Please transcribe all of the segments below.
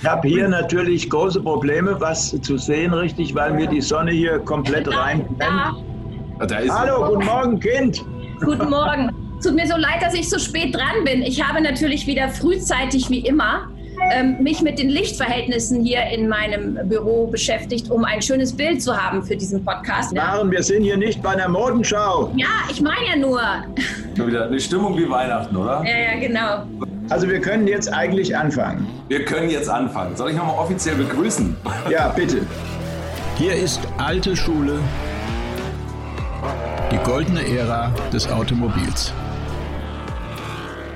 Ich habe hier natürlich große Probleme, was zu sehen, richtig, weil mir die Sonne hier komplett rein. Hallo, guten Morgen, Kind. Guten Morgen. Tut mir so leid, dass ich so spät dran bin. Ich habe natürlich wieder frühzeitig wie immer ähm, mich mit den Lichtverhältnissen hier in meinem Büro beschäftigt, um ein schönes Bild zu haben für diesen Podcast. Maren, wir sind hier nicht bei einer Modenschau. Ja, ich meine ja nur. Schon wieder eine Stimmung wie Weihnachten, oder? Ja, ja, genau. Also wir können jetzt eigentlich anfangen. Wir können jetzt anfangen. Soll ich nochmal offiziell begrüßen? Ja, bitte. Hier ist alte Schule, die goldene Ära des Automobils.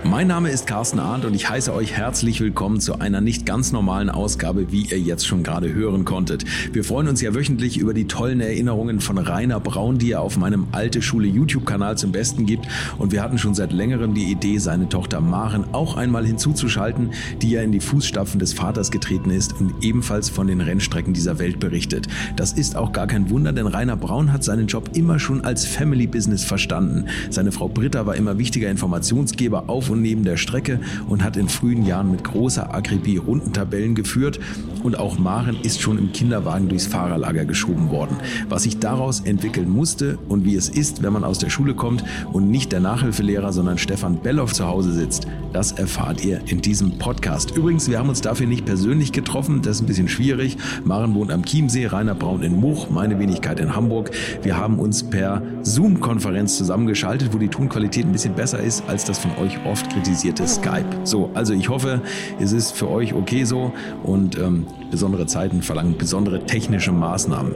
Mein Name ist Carsten Arndt und ich heiße euch herzlich willkommen zu einer nicht ganz normalen Ausgabe, wie ihr jetzt schon gerade hören konntet. Wir freuen uns ja wöchentlich über die tollen Erinnerungen von Rainer Braun, die er auf meinem Alte Schule YouTube-Kanal zum Besten gibt. Und wir hatten schon seit längerem die Idee, seine Tochter Maren auch einmal hinzuzuschalten, die ja in die Fußstapfen des Vaters getreten ist und ebenfalls von den Rennstrecken dieser Welt berichtet. Das ist auch gar kein Wunder, denn Rainer Braun hat seinen Job immer schon als Family Business verstanden. Seine Frau Britta war immer wichtiger Informationsgeber auf und neben der Strecke und hat in frühen Jahren mit großer Akribie Rundentabellen geführt und auch Maren ist schon im Kinderwagen durchs Fahrerlager geschoben worden. Was sich daraus entwickeln musste und wie es ist, wenn man aus der Schule kommt und nicht der Nachhilfelehrer, sondern Stefan Belloff zu Hause sitzt, das erfahrt ihr in diesem Podcast. Übrigens, wir haben uns dafür nicht persönlich getroffen, das ist ein bisschen schwierig. Maren wohnt am Chiemsee, Rainer Braun in Much, meine Wenigkeit in Hamburg. Wir haben uns per Zoom-Konferenz zusammengeschaltet, wo die Tonqualität ein bisschen besser ist als das von euch oft oft kritisierte Skype. So, also ich hoffe, es ist für euch okay so und ähm, besondere Zeiten verlangen besondere technische Maßnahmen.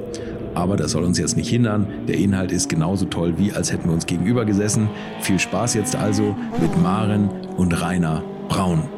Aber das soll uns jetzt nicht hindern. Der Inhalt ist genauso toll, wie als hätten wir uns gegenüber gesessen. Viel Spaß jetzt also mit Maren und Rainer Braun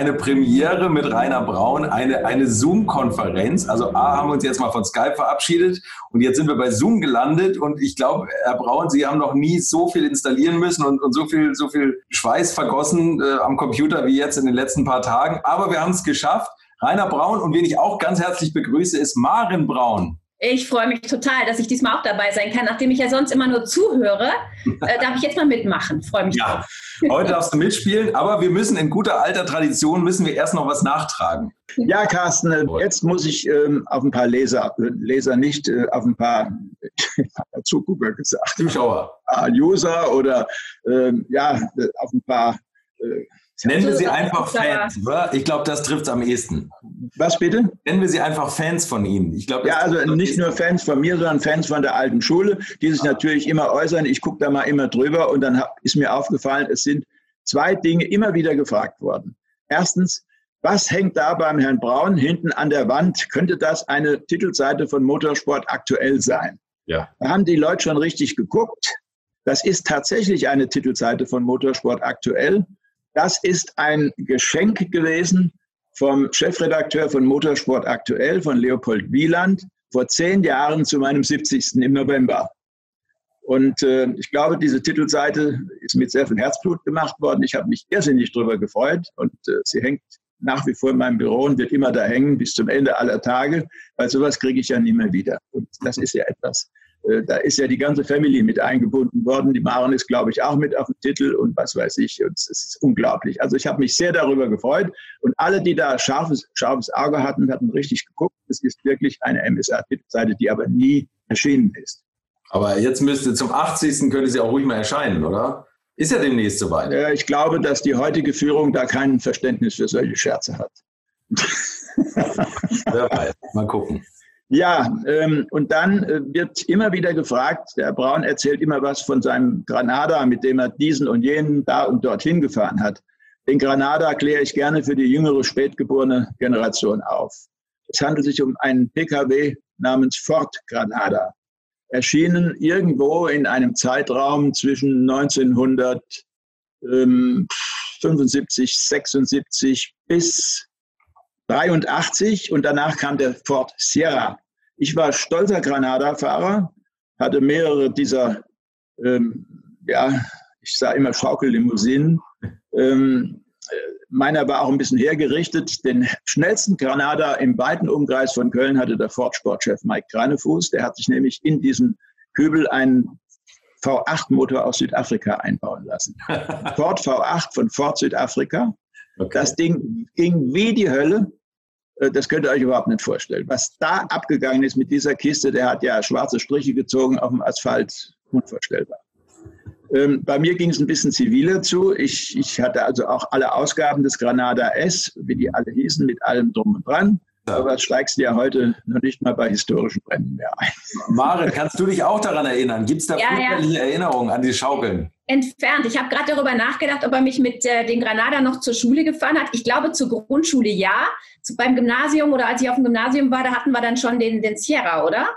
eine Premiere mit Rainer Braun, eine, eine Zoom-Konferenz. Also A, haben wir uns jetzt mal von Skype verabschiedet und jetzt sind wir bei Zoom gelandet und ich glaube, Herr Braun, Sie haben noch nie so viel installieren müssen und, und so, viel, so viel Schweiß vergossen äh, am Computer wie jetzt in den letzten paar Tagen. Aber wir haben es geschafft. Rainer Braun und wen ich auch ganz herzlich begrüße, ist Maren Braun. Ich freue mich total, dass ich diesmal auch dabei sein kann. Nachdem ich ja sonst immer nur zuhöre, äh, darf ich jetzt mal mitmachen. Freue mich. Ja, heute darfst du mitspielen, aber wir müssen in guter alter Tradition, müssen wir erst noch was nachtragen. Ja, Carsten, äh, jetzt muss ich ähm, auf ein paar Leser, äh, Leser nicht, äh, auf ein paar Zugucker gesagt. Zuschauer. User oder ähm, ja, auf ein paar äh, Nennen wir sie einfach Fans, oder? Ich glaube, das trifft es am ehesten. Was bitte? Nennen wir sie einfach Fans von Ihnen. Ich glaub, ja, also nicht nur Fans von mir, sondern Fans von der alten Schule, die sich ah. natürlich immer äußern. Ich gucke da mal immer drüber und dann ist mir aufgefallen, es sind zwei Dinge immer wieder gefragt worden. Erstens, was hängt da beim Herrn Braun hinten an der Wand? Könnte das eine Titelseite von Motorsport aktuell sein? Ja. Da haben die Leute schon richtig geguckt. Das ist tatsächlich eine Titelseite von Motorsport aktuell. Das ist ein Geschenk gewesen vom Chefredakteur von Motorsport Aktuell, von Leopold Wieland, vor zehn Jahren zu meinem 70. im November. Und äh, ich glaube, diese Titelseite ist mit sehr viel Herzblut gemacht worden. Ich habe mich irrsinnig darüber gefreut und äh, sie hängt nach wie vor in meinem Büro und wird immer da hängen bis zum Ende aller Tage, weil sowas kriege ich ja nie mehr wieder. Und das ist ja etwas, da ist ja die ganze Family mit eingebunden worden. Die Maren ist, glaube ich, auch mit auf dem Titel und was weiß ich. Und es ist unglaublich. Also ich habe mich sehr darüber gefreut. Und alle, die da scharfes, scharfes Auge hatten, hatten richtig geguckt. Es ist wirklich eine MSA-Titelseite, die aber nie erschienen ist. Aber jetzt müsste zum 80. könnte sie auch ruhig mal erscheinen, oder? Ist ja demnächst soweit. Ja, ich glaube, dass die heutige Führung da kein Verständnis für solche Scherze hat. Wer weiß. Mal gucken. Ja, ähm, und dann äh, wird immer wieder gefragt, der Braun erzählt immer was von seinem Granada, mit dem er diesen und jenen da und dorthin gefahren hat. Den Granada kläre ich gerne für die jüngere, spätgeborene Generation auf. Es handelt sich um einen Pkw namens Ford Granada, erschienen irgendwo in einem Zeitraum zwischen 1975, 76 bis 83 und danach kam der Ford Sierra. Ich war stolzer Granada-Fahrer, hatte mehrere dieser, ähm, ja, ich sah immer Schaukellimousinen. Ähm, meiner war auch ein bisschen hergerichtet. Den schnellsten Granada im weiten Umkreis von Köln hatte der Ford-Sportchef Mike Granefuß. Der hat sich nämlich in diesen Kübel einen V8-Motor aus Südafrika einbauen lassen. Ford V8 von Ford Südafrika Okay. Das Ding ging wie die Hölle. Äh, das könnt ihr euch überhaupt nicht vorstellen. Was da abgegangen ist mit dieser Kiste, der hat ja schwarze Striche gezogen auf dem Asphalt, unvorstellbar. Ähm, bei mir ging es ein bisschen ziviler zu. Ich, ich hatte also auch alle Ausgaben des Granada S, wie die alle hießen, mit allem drum und dran. Aber das steigst du ja heute noch nicht mal bei historischen Bränden mehr ein. Mare, kannst du dich auch daran erinnern? Gibt es da ja, ja. Erinnerungen an die Schaukeln? Entfernt. Ich habe gerade darüber nachgedacht, ob er mich mit äh, den Granada noch zur Schule gefahren hat. Ich glaube, zur Grundschule ja. Zu, beim Gymnasium oder als ich auf dem Gymnasium war, da hatten wir dann schon den, den Sierra, oder?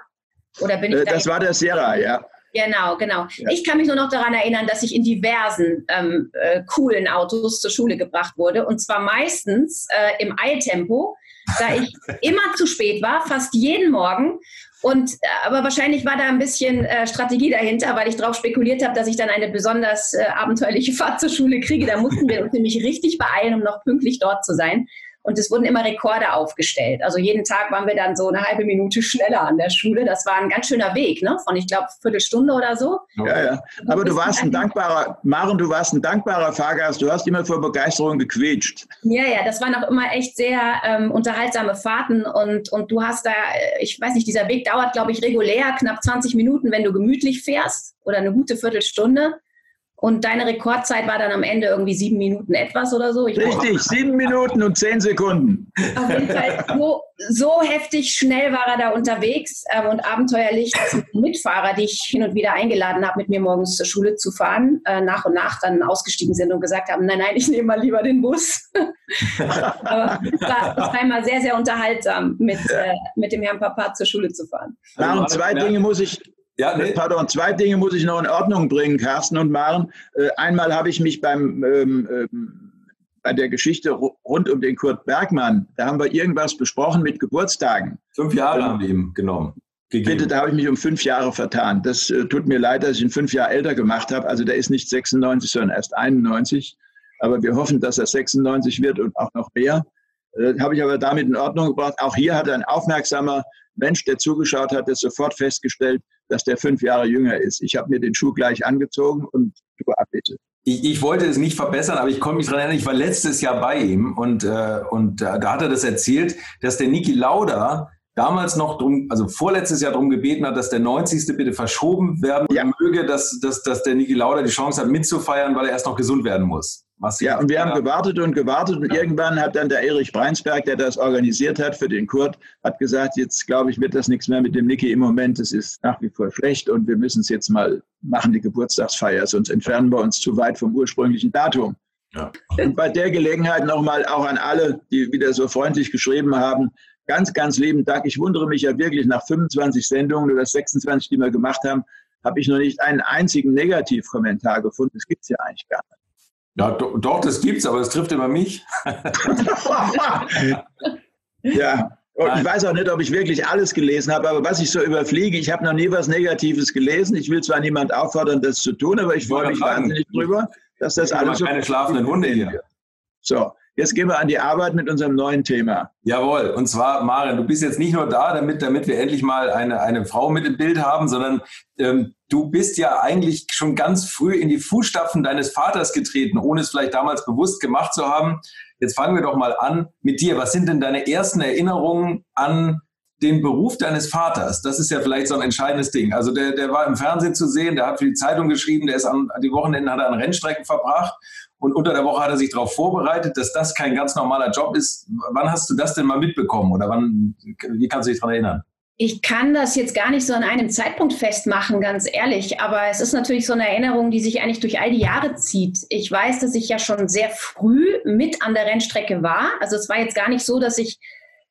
Oder bin ich äh, da Das war der Sierra, ja. Genau, genau. Ja. Ich kann mich nur noch daran erinnern, dass ich in diversen ähm, äh, coolen Autos zur Schule gebracht wurde. Und zwar meistens äh, im Eiltempo, da ich immer zu spät war, fast jeden Morgen. Und äh, aber wahrscheinlich war da ein bisschen äh, Strategie dahinter, weil ich darauf spekuliert habe, dass ich dann eine besonders äh, abenteuerliche Fahrt zur Schule kriege. Da mussten wir uns nämlich richtig beeilen, um noch pünktlich dort zu sein. Und es wurden immer Rekorde aufgestellt. Also jeden Tag waren wir dann so eine halbe Minute schneller an der Schule. Das war ein ganz schöner Weg, ne? Von, ich glaube, Viertelstunde oder so. Ja, ja. Aber du warst ein dankbarer, Maren, du warst ein dankbarer Fahrgast. Du hast immer vor Begeisterung gequetscht. Ja, ja, das waren auch immer echt sehr ähm, unterhaltsame Fahrten. Und, und du hast da, äh, ich weiß nicht, dieser Weg dauert, glaube ich, regulär knapp 20 Minuten, wenn du gemütlich fährst oder eine gute Viertelstunde. Und deine Rekordzeit war dann am Ende irgendwie sieben Minuten etwas oder so. Ich Richtig, sieben Minuten und zehn Sekunden. Auf jeden Fall so, so heftig schnell war er da unterwegs ähm, und abenteuerlich, dass Mitfahrer, die ich hin und wieder eingeladen habe, mit mir morgens zur Schule zu fahren, äh, nach und nach dann ausgestiegen sind und gesagt haben, nein, nein, ich nehme mal lieber den Bus. Aber es war, war immer sehr, sehr unterhaltsam, mit, äh, mit dem Herrn Papa zur Schule zu fahren. Ja, und zwei Dinge muss ich ja, nee. Pardon, zwei Dinge muss ich noch in Ordnung bringen, Carsten und Maren. Äh, einmal habe ich mich beim, ähm, ähm, bei der Geschichte rund um den Kurt Bergmann, da haben wir irgendwas besprochen mit Geburtstagen. Fünf Jahre ähm, haben wir ihm genommen. Gegeben. Bitte, da habe ich mich um fünf Jahre vertan. Das äh, tut mir leid, dass ich ihn fünf Jahre älter gemacht habe. Also der ist nicht 96, sondern erst 91. Aber wir hoffen, dass er 96 wird und auch noch mehr. Äh, habe ich aber damit in Ordnung gebracht. Auch hier hat ein aufmerksamer Mensch, der zugeschaut hat, das sofort festgestellt, dass der fünf Jahre jünger ist. Ich habe mir den Schuh gleich angezogen und du abbitte. Ich, ich, wollte es nicht verbessern, aber ich konnte mich daran erinnern, ich war letztes Jahr bei ihm und, äh, und äh, da hat er das erzählt, dass der Niki Lauda damals noch drum, also vorletztes Jahr darum gebeten hat, dass der 90. bitte verschoben werden ja. möge, dass, dass, dass der Niki Lauda die Chance hat mitzufeiern, weil er erst noch gesund werden muss. Was ja, und wir haben gewartet und gewartet und ja. irgendwann hat dann der Erich Breinsberg, der das organisiert hat für den Kurt, hat gesagt, jetzt glaube ich, wird das nichts mehr mit dem Niki im Moment, es ist nach wie vor schlecht und wir müssen es jetzt mal machen, die Geburtstagsfeier, sonst entfernen wir uns zu weit vom ursprünglichen Datum. Ja. Und bei der Gelegenheit nochmal auch an alle, die wieder so freundlich geschrieben haben, ganz, ganz lieben Dank. Ich wundere mich ja wirklich, nach 25 Sendungen oder 26, die wir gemacht haben, habe ich noch nicht einen einzigen Negativkommentar gefunden. Das gibt es ja eigentlich gar nicht. Ja, do, doch, das gibt's, aber es trifft immer mich. ja. Und ich weiß auch nicht, ob ich wirklich alles gelesen habe, aber was ich so überfliege, ich habe noch nie was Negatives gelesen. Ich will zwar niemand auffordern, das zu tun, aber ich freue mich wahnsinnig drüber, dass das alles so. Keine schlafenden Hunde hier. So, Jetzt gehen wir an die Arbeit mit unserem neuen Thema. Jawohl. Und zwar, Maren, du bist jetzt nicht nur da, damit, damit wir endlich mal eine, eine Frau mit im Bild haben, sondern ähm, du bist ja eigentlich schon ganz früh in die Fußstapfen deines Vaters getreten, ohne es vielleicht damals bewusst gemacht zu haben. Jetzt fangen wir doch mal an mit dir. Was sind denn deine ersten Erinnerungen an den Beruf deines Vaters? Das ist ja vielleicht so ein entscheidendes Ding. Also der, der war im Fernsehen zu sehen, der hat für die Zeitung geschrieben, der ist an, die Wochenenden hat er an Rennstrecken verbracht und unter der Woche hat er sich darauf vorbereitet, dass das kein ganz normaler Job ist. Wann hast du das denn mal mitbekommen oder wann, wie kannst du dich daran erinnern? Ich kann das jetzt gar nicht so an einem Zeitpunkt festmachen, ganz ehrlich. Aber es ist natürlich so eine Erinnerung, die sich eigentlich durch all die Jahre zieht. Ich weiß, dass ich ja schon sehr früh mit an der Rennstrecke war. Also es war jetzt gar nicht so, dass ich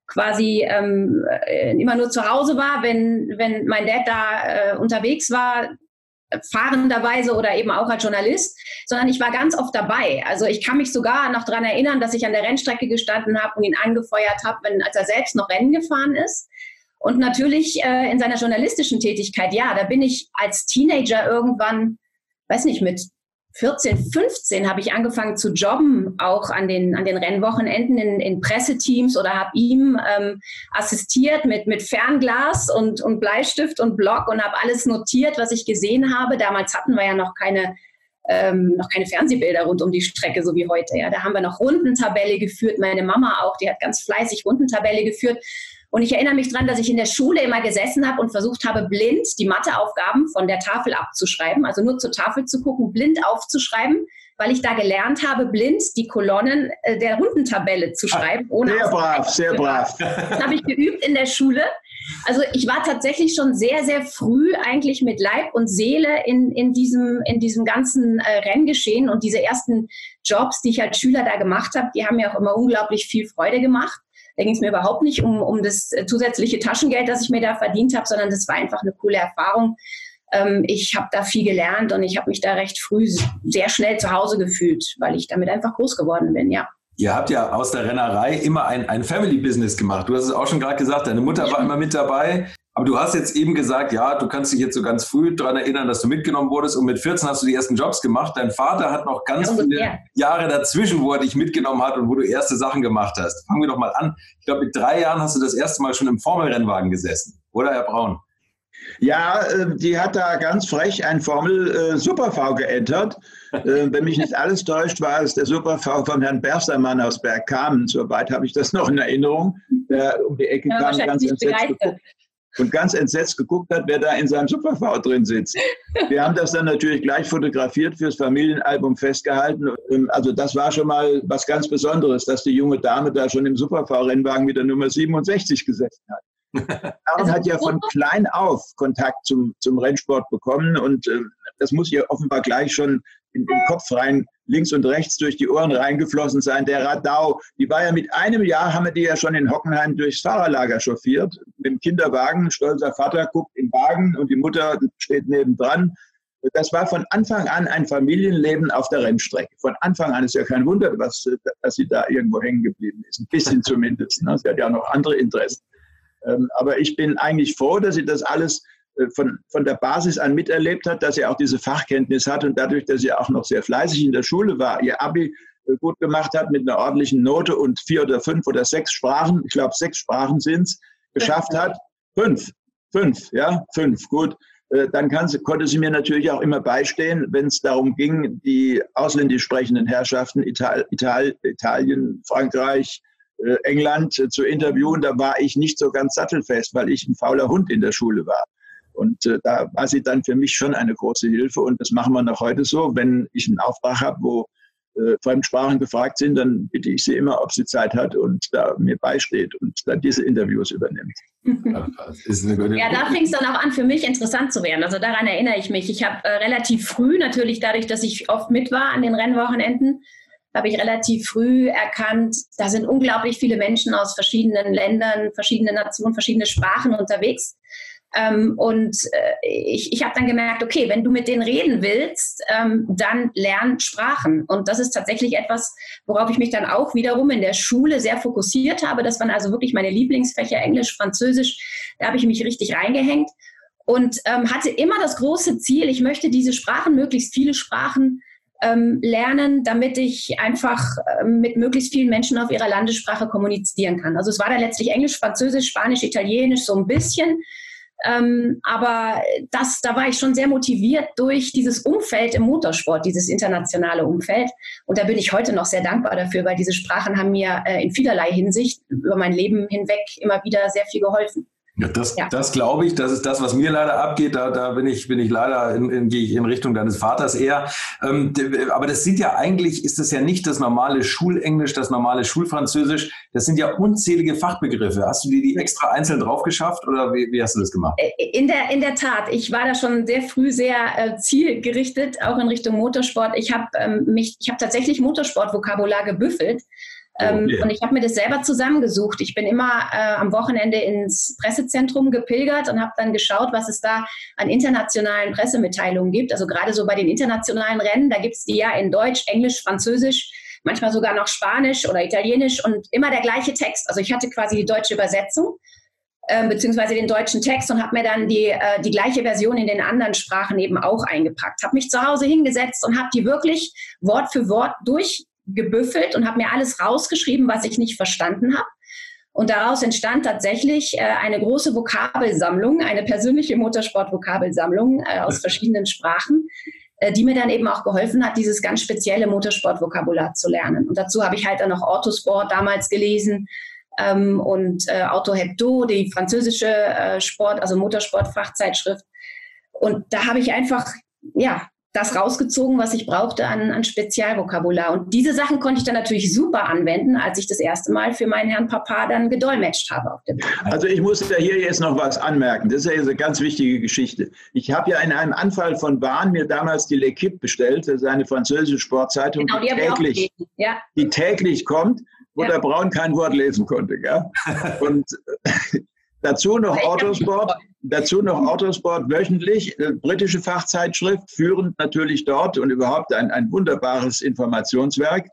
quasi ähm, äh, immer nur zu Hause war, wenn, wenn mein Dad da äh, unterwegs war fahrenderweise oder eben auch als Journalist, sondern ich war ganz oft dabei. Also ich kann mich sogar noch daran erinnern, dass ich an der Rennstrecke gestanden habe und ihn angefeuert habe, wenn, als er selbst noch Rennen gefahren ist. Und natürlich äh, in seiner journalistischen Tätigkeit, ja, da bin ich als Teenager irgendwann, weiß nicht, mit 14, 15 habe ich angefangen zu jobben, auch an den, an den Rennwochenenden in, in Presseteams oder habe ihm ähm, assistiert mit, mit Fernglas und, und Bleistift und Block und habe alles notiert, was ich gesehen habe. Damals hatten wir ja noch keine ähm, noch keine Fernsehbilder rund um die Strecke, so wie heute. Ja, da haben wir noch Rundentabelle geführt. Meine Mama auch, die hat ganz fleißig Rundentabelle geführt. Und ich erinnere mich daran, dass ich in der Schule immer gesessen habe und versucht habe, blind die Matheaufgaben von der Tafel abzuschreiben, also nur zur Tafel zu gucken, blind aufzuschreiben, weil ich da gelernt habe, blind die Kolonnen äh, der Rundentabelle zu schreiben. Ohne sehr brav, sehr brav. Das habe ich geübt in der Schule. Also ich war tatsächlich schon sehr, sehr früh eigentlich mit Leib und Seele in, in, diesem, in diesem ganzen äh, Renngeschehen und diese ersten Jobs, die ich als Schüler da gemacht habe, die haben mir auch immer unglaublich viel Freude gemacht. Da ging es mir überhaupt nicht um, um das äh, zusätzliche Taschengeld, das ich mir da verdient habe, sondern das war einfach eine coole Erfahrung. Ähm, ich habe da viel gelernt und ich habe mich da recht früh sehr schnell zu Hause gefühlt, weil ich damit einfach groß geworden bin, ja. Ihr habt ja aus der Rennerei immer ein, ein Family-Business gemacht. Du hast es auch schon gerade gesagt, deine Mutter war immer mit dabei. Aber du hast jetzt eben gesagt, ja, du kannst dich jetzt so ganz früh daran erinnern, dass du mitgenommen wurdest und mit 14 hast du die ersten Jobs gemacht. Dein Vater hat noch ganz ja, viele ja. Jahre dazwischen, wo er dich mitgenommen hat und wo du erste Sachen gemacht hast. Fangen wir doch mal an. Ich glaube, mit drei Jahren hast du das erste Mal schon im Formelrennwagen gesessen, oder Herr Braun? Ja, äh, die hat da ganz frech ein Formel äh, Super V geentert. Äh, wenn mich nicht alles täuscht, war es der Super V von Herrn Berstermann aus Bergkamen. Soweit habe ich das noch in Erinnerung. Der um die Ecke ja, kam, ganz entsetzt geguckt, und ganz entsetzt geguckt hat, wer da in seinem Super V drin sitzt. Wir haben das dann natürlich gleich fotografiert fürs Familienalbum festgehalten. Ähm, also das war schon mal was ganz Besonderes, dass die junge Dame da schon im Super V-Rennwagen mit der Nummer 67 gesessen hat. Aaron also, hat ja von klein auf Kontakt zum, zum Rennsport bekommen und äh, das muss ihr offenbar gleich schon in den Kopf rein, links und rechts durch die Ohren reingeflossen sein. Der Radau, die war ja mit einem Jahr, haben wir die ja schon in Hockenheim durchs Fahrerlager chauffiert, mit dem Kinderwagen. Stolzer Vater guckt im Wagen und die Mutter steht nebendran. Das war von Anfang an ein Familienleben auf der Rennstrecke. Von Anfang an ist ja kein Wunder, was, dass sie da irgendwo hängen geblieben ist. Ein bisschen zumindest. Ne? Sie hat ja noch andere Interessen. Ähm, aber ich bin eigentlich froh, dass sie das alles von, von der Basis an miterlebt hat, dass sie auch diese Fachkenntnis hat und dadurch, dass sie auch noch sehr fleißig in der Schule war, ihr Abi äh, gut gemacht hat mit einer ordentlichen Note und vier oder fünf oder sechs Sprachen, ich glaube sechs Sprachen sind es, geschafft hat. Fünf, fünf, ja, fünf, gut. Äh, dann sie, konnte sie mir natürlich auch immer beistehen, wenn es darum ging, die ausländisch sprechenden Herrschaften Ital, Ital, Italien, Frankreich, äh, England äh, zu interviewen, da war ich nicht so ganz sattelfest, weil ich ein fauler Hund in der Schule war. Und äh, da war sie dann für mich schon eine große Hilfe. Und das machen wir noch heute so. Wenn ich einen Auftrag habe, wo äh, Fremdsprachen gefragt sind, dann bitte ich sie immer, ob sie Zeit hat und da mir beisteht und dann diese Interviews übernimmt. ja, da fing es dann auch an, für mich interessant zu werden. Also daran erinnere ich mich. Ich habe äh, relativ früh, natürlich dadurch, dass ich oft mit war an den Rennwochenenden, habe ich relativ früh erkannt, da sind unglaublich viele Menschen aus verschiedenen Ländern, verschiedene Nationen, verschiedene Sprachen unterwegs. Ähm, und äh, ich, ich habe dann gemerkt, okay, wenn du mit denen reden willst, ähm, dann lern Sprachen. Und das ist tatsächlich etwas, worauf ich mich dann auch wiederum in der Schule sehr fokussiert habe. Das waren also wirklich meine Lieblingsfächer, Englisch, Französisch. Da habe ich mich richtig reingehängt und ähm, hatte immer das große Ziel, ich möchte diese Sprachen, möglichst viele Sprachen ähm, lernen, damit ich einfach ähm, mit möglichst vielen Menschen auf ihrer Landessprache kommunizieren kann. Also es war da letztlich Englisch, Französisch, Spanisch, Italienisch so ein bisschen. Ähm, aber das, da war ich schon sehr motiviert durch dieses Umfeld im Motorsport, dieses internationale Umfeld. Und da bin ich heute noch sehr dankbar dafür, weil diese Sprachen haben mir äh, in vielerlei Hinsicht über mein Leben hinweg immer wieder sehr viel geholfen. Ja, das, ja. das glaube ich, das ist das, was mir leider abgeht. Da, da bin ich, bin ich leider in, in, gehe ich in Richtung deines Vaters eher. Ähm, aber das sind ja eigentlich, ist das ja nicht das normale Schulenglisch, das normale Schulfranzösisch. Das sind ja unzählige Fachbegriffe. Hast du dir die extra einzeln drauf geschafft oder wie, wie hast du das gemacht? In der, in der Tat. Ich war da schon sehr früh sehr äh, zielgerichtet, auch in Richtung Motorsport. Ich habe ähm, mich, ich habe tatsächlich Motorsport-Vokabular gebüffelt. Ähm, okay. Und ich habe mir das selber zusammengesucht. Ich bin immer äh, am Wochenende ins Pressezentrum gepilgert und habe dann geschaut, was es da an internationalen Pressemitteilungen gibt. Also gerade so bei den internationalen Rennen, da gibt es die ja in Deutsch, Englisch, Französisch, manchmal sogar noch Spanisch oder Italienisch und immer der gleiche Text. Also ich hatte quasi die deutsche Übersetzung äh, beziehungsweise den deutschen Text und habe mir dann die, äh, die gleiche Version in den anderen Sprachen eben auch eingepackt. Habe mich zu Hause hingesetzt und habe die wirklich Wort für Wort durch gebüffelt und habe mir alles rausgeschrieben, was ich nicht verstanden habe. Und daraus entstand tatsächlich äh, eine große Vokabelsammlung, eine persönliche Motorsport-Vokabelsammlung äh, aus verschiedenen Sprachen, äh, die mir dann eben auch geholfen hat, dieses ganz spezielle Motorsportvokabular zu lernen. Und dazu habe ich halt dann noch Autosport damals gelesen ähm, und äh, Auto Hebdo, die französische äh, Sport, also Motorsport-Fachzeitschrift. Und da habe ich einfach, ja, das rausgezogen, was ich brauchte an, an Spezialvokabular. Und diese Sachen konnte ich dann natürlich super anwenden, als ich das erste Mal für meinen Herrn Papa dann gedolmetscht habe auf dem Also ich muss da hier jetzt noch was anmerken. Das ist ja eine ganz wichtige Geschichte. Ich habe ja in einem Anfall von Bahn mir damals die L'Equipe bestellt, das ist eine französische Sportzeitung, genau, die, die täglich, ja. die täglich kommt, wo ja. der Braun kein Wort lesen konnte. Gell? Und Dazu noch Autosport, dazu noch Autosport wöchentlich, äh, britische Fachzeitschrift, führend natürlich dort und überhaupt ein, ein wunderbares Informationswerk.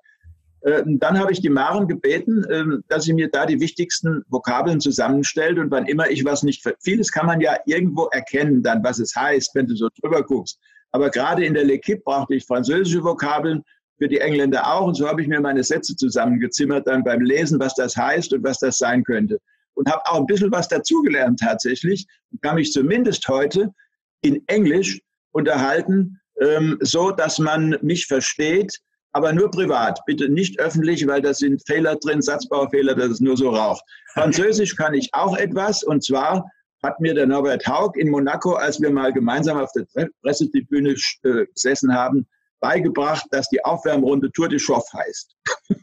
Äh, dann habe ich die Maren gebeten, äh, dass sie mir da die wichtigsten Vokabeln zusammenstellt und wann immer ich was nicht, vieles kann man ja irgendwo erkennen dann, was es heißt, wenn du so drüber guckst. Aber gerade in der L'Equipe brauchte ich französische Vokabeln, für die Engländer auch. Und so habe ich mir meine Sätze zusammengezimmert dann beim Lesen, was das heißt und was das sein könnte und habe auch ein bisschen was dazugelernt tatsächlich und kann mich zumindest heute in Englisch unterhalten, ähm, so dass man mich versteht, aber nur privat, bitte nicht öffentlich, weil da sind Fehler drin, Satzbaufehler, dass es nur so raucht. Französisch kann ich auch etwas und zwar hat mir der Norbert Haug in Monaco, als wir mal gemeinsam auf der Pressetribüne äh, gesessen haben, beigebracht, dass die Aufwärmrunde Tour de Chauffe heißt.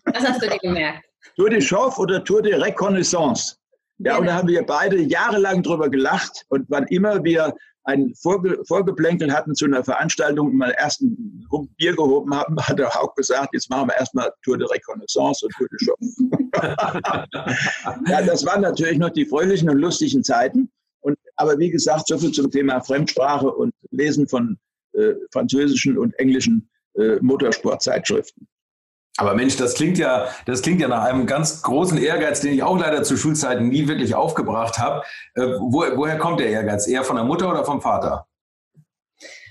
Was hast du dir gemerkt? Tour de Chauffe oder Tour de Reconnaissance. Ja, genau. und da haben wir beide jahrelang drüber gelacht. Und wann immer wir ein Vorge Vorgeplänkel hatten zu einer Veranstaltung und mal erst ein Bier gehoben haben, hat der Haug gesagt, jetzt machen wir erstmal Tour de Reconnaissance und Tour de Show. ja, das waren natürlich noch die fröhlichen und lustigen Zeiten. Und, aber wie gesagt, so viel zum Thema Fremdsprache und Lesen von äh, französischen und englischen äh, Motorsportzeitschriften. Aber Mensch, das klingt ja, das klingt ja nach einem ganz großen Ehrgeiz, den ich auch leider zu Schulzeiten nie wirklich aufgebracht habe. Äh, wo, woher kommt der Ehrgeiz? Eher von der Mutter oder vom Vater?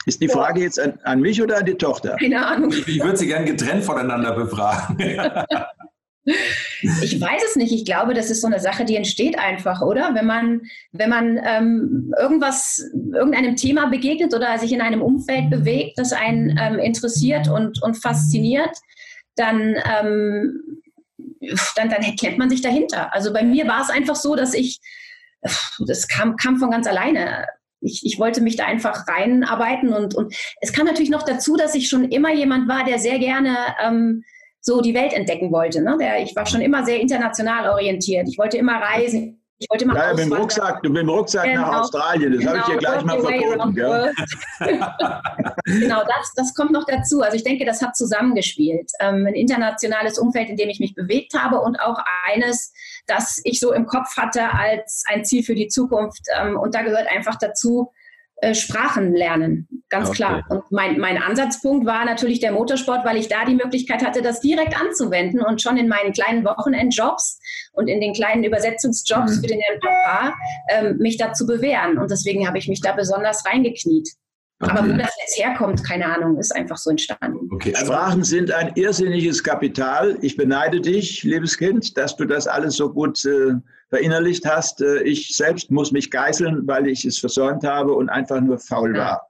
Ist die Frage jetzt an, an mich oder an die Tochter? Keine Ahnung. Ich, ich würde sie gern getrennt voneinander befragen. Ich weiß es nicht. Ich glaube, das ist so eine Sache, die entsteht einfach, oder? Wenn man, wenn man ähm, irgendwas, irgendeinem Thema begegnet oder sich in einem Umfeld bewegt, das einen ähm, interessiert und, und fasziniert, dann, ähm, dann, dann kennt man sich dahinter. Also bei mir war es einfach so, dass ich, das kam, kam von ganz alleine. Ich, ich wollte mich da einfach reinarbeiten und, und es kam natürlich noch dazu, dass ich schon immer jemand war, der sehr gerne ähm, so die Welt entdecken wollte. Ne? Der, ich war schon immer sehr international orientiert. Ich wollte immer reisen. Ich wollte mal ja, mit dem Rucksack, mit dem Rucksack genau. nach Australien, das genau. habe ich dir gleich mal verboten. genau, das, das kommt noch dazu. Also ich denke, das hat zusammengespielt. Ähm, ein internationales Umfeld, in dem ich mich bewegt habe und auch eines, das ich so im Kopf hatte als ein Ziel für die Zukunft. Ähm, und da gehört einfach dazu, äh, Sprachen lernen, ganz okay. klar. Und mein, mein Ansatzpunkt war natürlich der Motorsport, weil ich da die Möglichkeit hatte, das direkt anzuwenden und schon in meinen kleinen Wochenendjobs und in den kleinen Übersetzungsjobs mhm. für den Herrn Papa ähm, mich da zu bewähren. Und deswegen habe ich mich da besonders reingekniet. Aber wo das jetzt herkommt, keine Ahnung, ist einfach so entstanden. Okay. Sprachen sind ein irrsinniges Kapital. Ich beneide dich, liebes Kind, dass du das alles so gut äh, verinnerlicht hast. Äh, ich selbst muss mich geißeln, weil ich es versäumt habe und einfach nur faul war.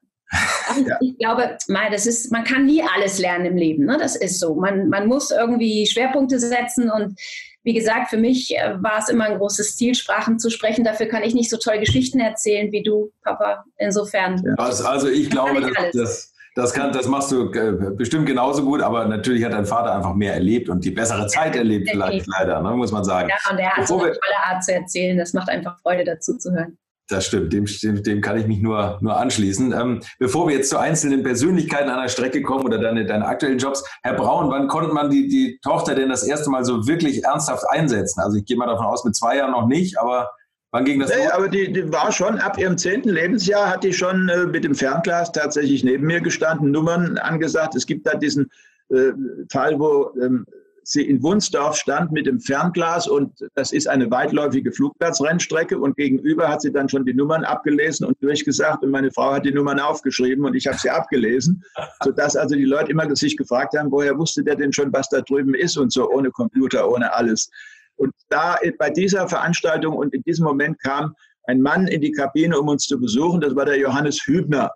Ja. Ich glaube, das ist, man kann nie alles lernen im Leben. Ne? Das ist so. Man, man muss irgendwie Schwerpunkte setzen und wie gesagt, für mich äh, war es immer ein großes Ziel, Sprachen zu sprechen. Dafür kann ich nicht so toll Geschichten erzählen wie du, Papa. Insofern. Ja. Also, also, ich glaube, das, das, das, kann, das machst du äh, bestimmt genauso gut, aber natürlich hat dein Vater einfach mehr erlebt und die bessere Zeit erlebt, vielleicht leider, ne, muss man sagen. Ja, und er hat Bevor so eine tolle Art zu erzählen. Das macht einfach Freude, dazu zu hören. Das stimmt, dem, dem kann ich mich nur, nur anschließen. Ähm, bevor wir jetzt zu einzelnen Persönlichkeiten an der Strecke kommen oder deine, deine aktuellen Jobs, Herr Braun, wann konnte man die, die Tochter denn das erste Mal so wirklich ernsthaft einsetzen? Also ich gehe mal davon aus, mit zwei Jahren noch nicht, aber wann ging das nee, los? Aber die, die war schon, ab ihrem zehnten Lebensjahr hat die schon äh, mit dem Fernglas tatsächlich neben mir gestanden, Nummern angesagt. Es gibt da diesen äh, Fall, wo... Ähm, sie in Wunsdorf stand mit dem Fernglas und das ist eine weitläufige Flugplatzrennstrecke und gegenüber hat sie dann schon die Nummern abgelesen und durchgesagt und meine Frau hat die Nummern aufgeschrieben und ich habe sie abgelesen, sodass also die Leute immer sich gefragt haben, woher wusste der denn schon, was da drüben ist und so, ohne Computer, ohne alles. Und da bei dieser Veranstaltung und in diesem Moment kam ein Mann in die Kabine, um uns zu besuchen, das war der Johannes Hübner.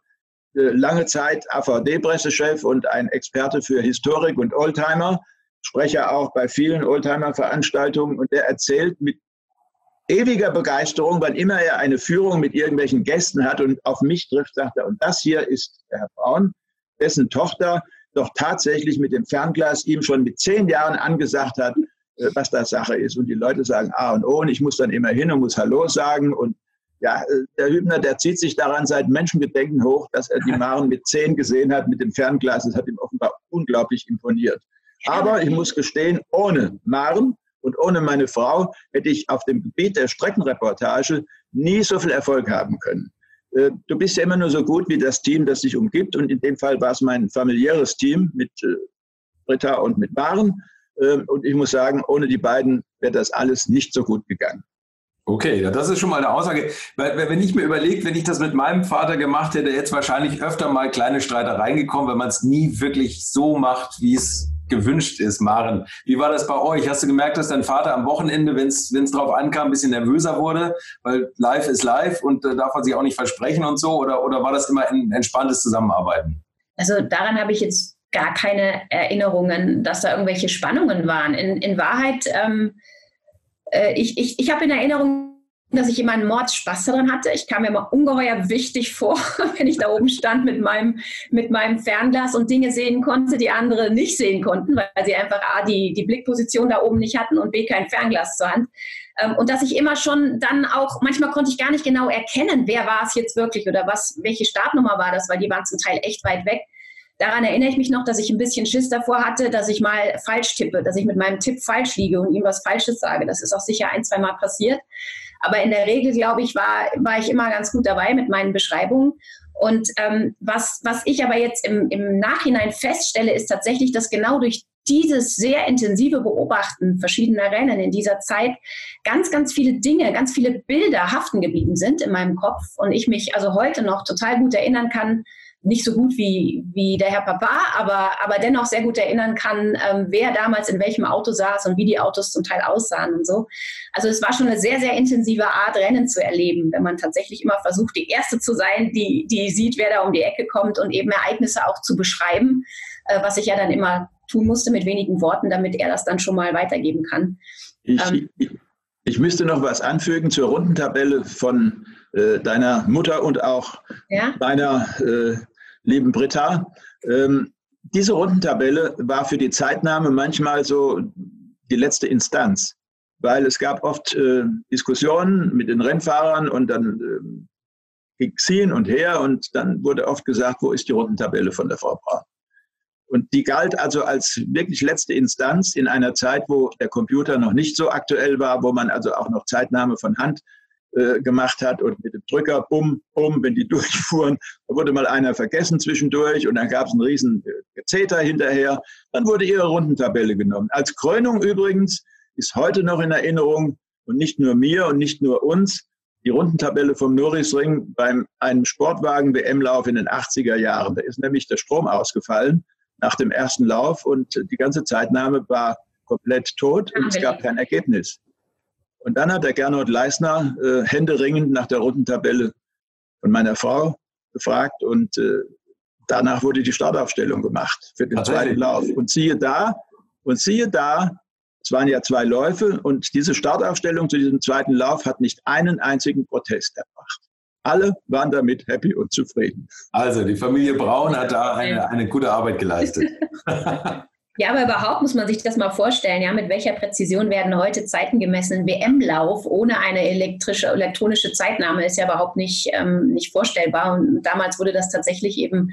äh, lange Zeit AVD-Pressechef und ein Experte für Historik und Oldtimer, Sprecher auch bei vielen Oldtimer-Veranstaltungen und der erzählt mit ewiger Begeisterung, wann immer er eine Führung mit irgendwelchen Gästen hat und auf mich trifft, sagt er, und das hier ist der Herr Braun, dessen Tochter doch tatsächlich mit dem Fernglas ihm schon mit zehn Jahren angesagt hat, äh, was da Sache ist. Und die Leute sagen A und O und ich muss dann immer hin und muss Hallo sagen und ja, äh, der Hübner, der zieht sich daran seit Menschengedenken hoch, dass er die Maren mit zehn gesehen hat mit dem Fernglas. Das hat ihm offenbar unglaublich imponiert. Aber ich muss gestehen, ohne Maren und ohne meine Frau hätte ich auf dem Gebiet der Streckenreportage nie so viel Erfolg haben können. Äh, du bist ja immer nur so gut wie das Team, das dich umgibt. Und in dem Fall war es mein familiäres Team mit äh, Britta und mit Maren. Ähm, und ich muss sagen, ohne die beiden wäre das alles nicht so gut gegangen. Okay, das ist schon mal eine Aussage. Weil, wenn ich mir überlege, wenn ich das mit meinem Vater gemacht hätte, jetzt wahrscheinlich öfter mal kleine Streitereien gekommen, weil man es nie wirklich so macht, wie es gewünscht ist, Maren. Wie war das bei euch? Hast du gemerkt, dass dein Vater am Wochenende, wenn es drauf ankam, ein bisschen nervöser wurde, weil live ist live und äh, darf man sich auch nicht versprechen und so? Oder, oder war das immer ein entspanntes Zusammenarbeiten? Also daran habe ich jetzt gar keine Erinnerungen, dass da irgendwelche Spannungen waren. In, in Wahrheit, ähm, äh, ich, ich, ich habe in Erinnerung, dass ich immer einen Mordspaß daran hatte. Ich kam mir immer ungeheuer wichtig vor, wenn ich da oben stand mit meinem, mit meinem Fernglas und Dinge sehen konnte, die andere nicht sehen konnten, weil sie einfach A, die, die Blickposition da oben nicht hatten und B, kein Fernglas zur Hand. Ähm, und dass ich immer schon dann auch, manchmal konnte ich gar nicht genau erkennen, wer war es jetzt wirklich oder was, welche Startnummer war das, weil die waren zum Teil echt weit weg. Daran erinnere ich mich noch, dass ich ein bisschen Schiss davor hatte, dass ich mal falsch tippe, dass ich mit meinem Tipp falsch liege und ihm was Falsches sage. Das ist auch sicher ein, zwei Mal passiert. Aber in der Regel, glaube ich, war, war ich immer ganz gut dabei mit meinen Beschreibungen. Und ähm, was, was ich aber jetzt im, im Nachhinein feststelle, ist tatsächlich, dass genau durch dieses sehr intensive Beobachten verschiedener Rennen in dieser Zeit ganz, ganz viele Dinge, ganz viele Bilder haften geblieben sind in meinem Kopf und ich mich also heute noch total gut erinnern kann, nicht so gut wie, wie der Herr Papa, aber, aber dennoch sehr gut erinnern kann, ähm, wer damals in welchem Auto saß und wie die Autos zum Teil aussahen und so. Also es war schon eine sehr, sehr intensive Art, Rennen zu erleben, wenn man tatsächlich immer versucht, die Erste zu sein, die, die sieht, wer da um die Ecke kommt und eben Ereignisse auch zu beschreiben, äh, was ich ja dann immer tun musste mit wenigen Worten, damit er das dann schon mal weitergeben kann. Ich, ähm, ich, ich müsste noch was anfügen zur Rundentabelle von äh, deiner Mutter und auch ja? meiner äh, lieben Britta. Ähm, diese Rundentabelle war für die Zeitnahme manchmal so die letzte Instanz, weil es gab oft äh, Diskussionen mit den Rennfahrern und dann äh, ging es hin und her und dann wurde oft gesagt, wo ist die Rundentabelle von der Frau Braun? Und die galt also als wirklich letzte Instanz in einer Zeit, wo der Computer noch nicht so aktuell war, wo man also auch noch Zeitnahme von Hand äh, gemacht hat und mit dem Drücker, bumm, bumm, wenn die durchfuhren, da wurde mal einer vergessen zwischendurch und dann gab es einen riesen äh, Gezeter hinterher. Dann wurde ihre Rundentabelle genommen. Als Krönung übrigens ist heute noch in Erinnerung und nicht nur mir und nicht nur uns, die Rundentabelle vom Norrisring beim einem Sportwagen-WM-Lauf in den 80er Jahren. Da ist nämlich der Strom ausgefallen nach dem ersten Lauf und die ganze Zeitnahme war komplett tot und es gab kein Ergebnis. Und dann hat der Gernot Leisner äh, händeringend nach der Rundentabelle von meiner Frau gefragt und äh, danach wurde die Startaufstellung gemacht für den zweiten Lauf. Und siehe da, und siehe da, es waren ja zwei Läufe und diese Startaufstellung zu diesem zweiten Lauf hat nicht einen einzigen Protest erbracht. Alle waren damit happy und zufrieden. Also die Familie Braun hat da eine, eine gute Arbeit geleistet. Ja, aber überhaupt muss man sich das mal vorstellen, ja, mit welcher Präzision werden heute Zeiten gemessen? Ein WM-Lauf ohne eine elektrische, elektronische Zeitnahme ist ja überhaupt nicht, ähm, nicht vorstellbar. Und damals wurde das tatsächlich eben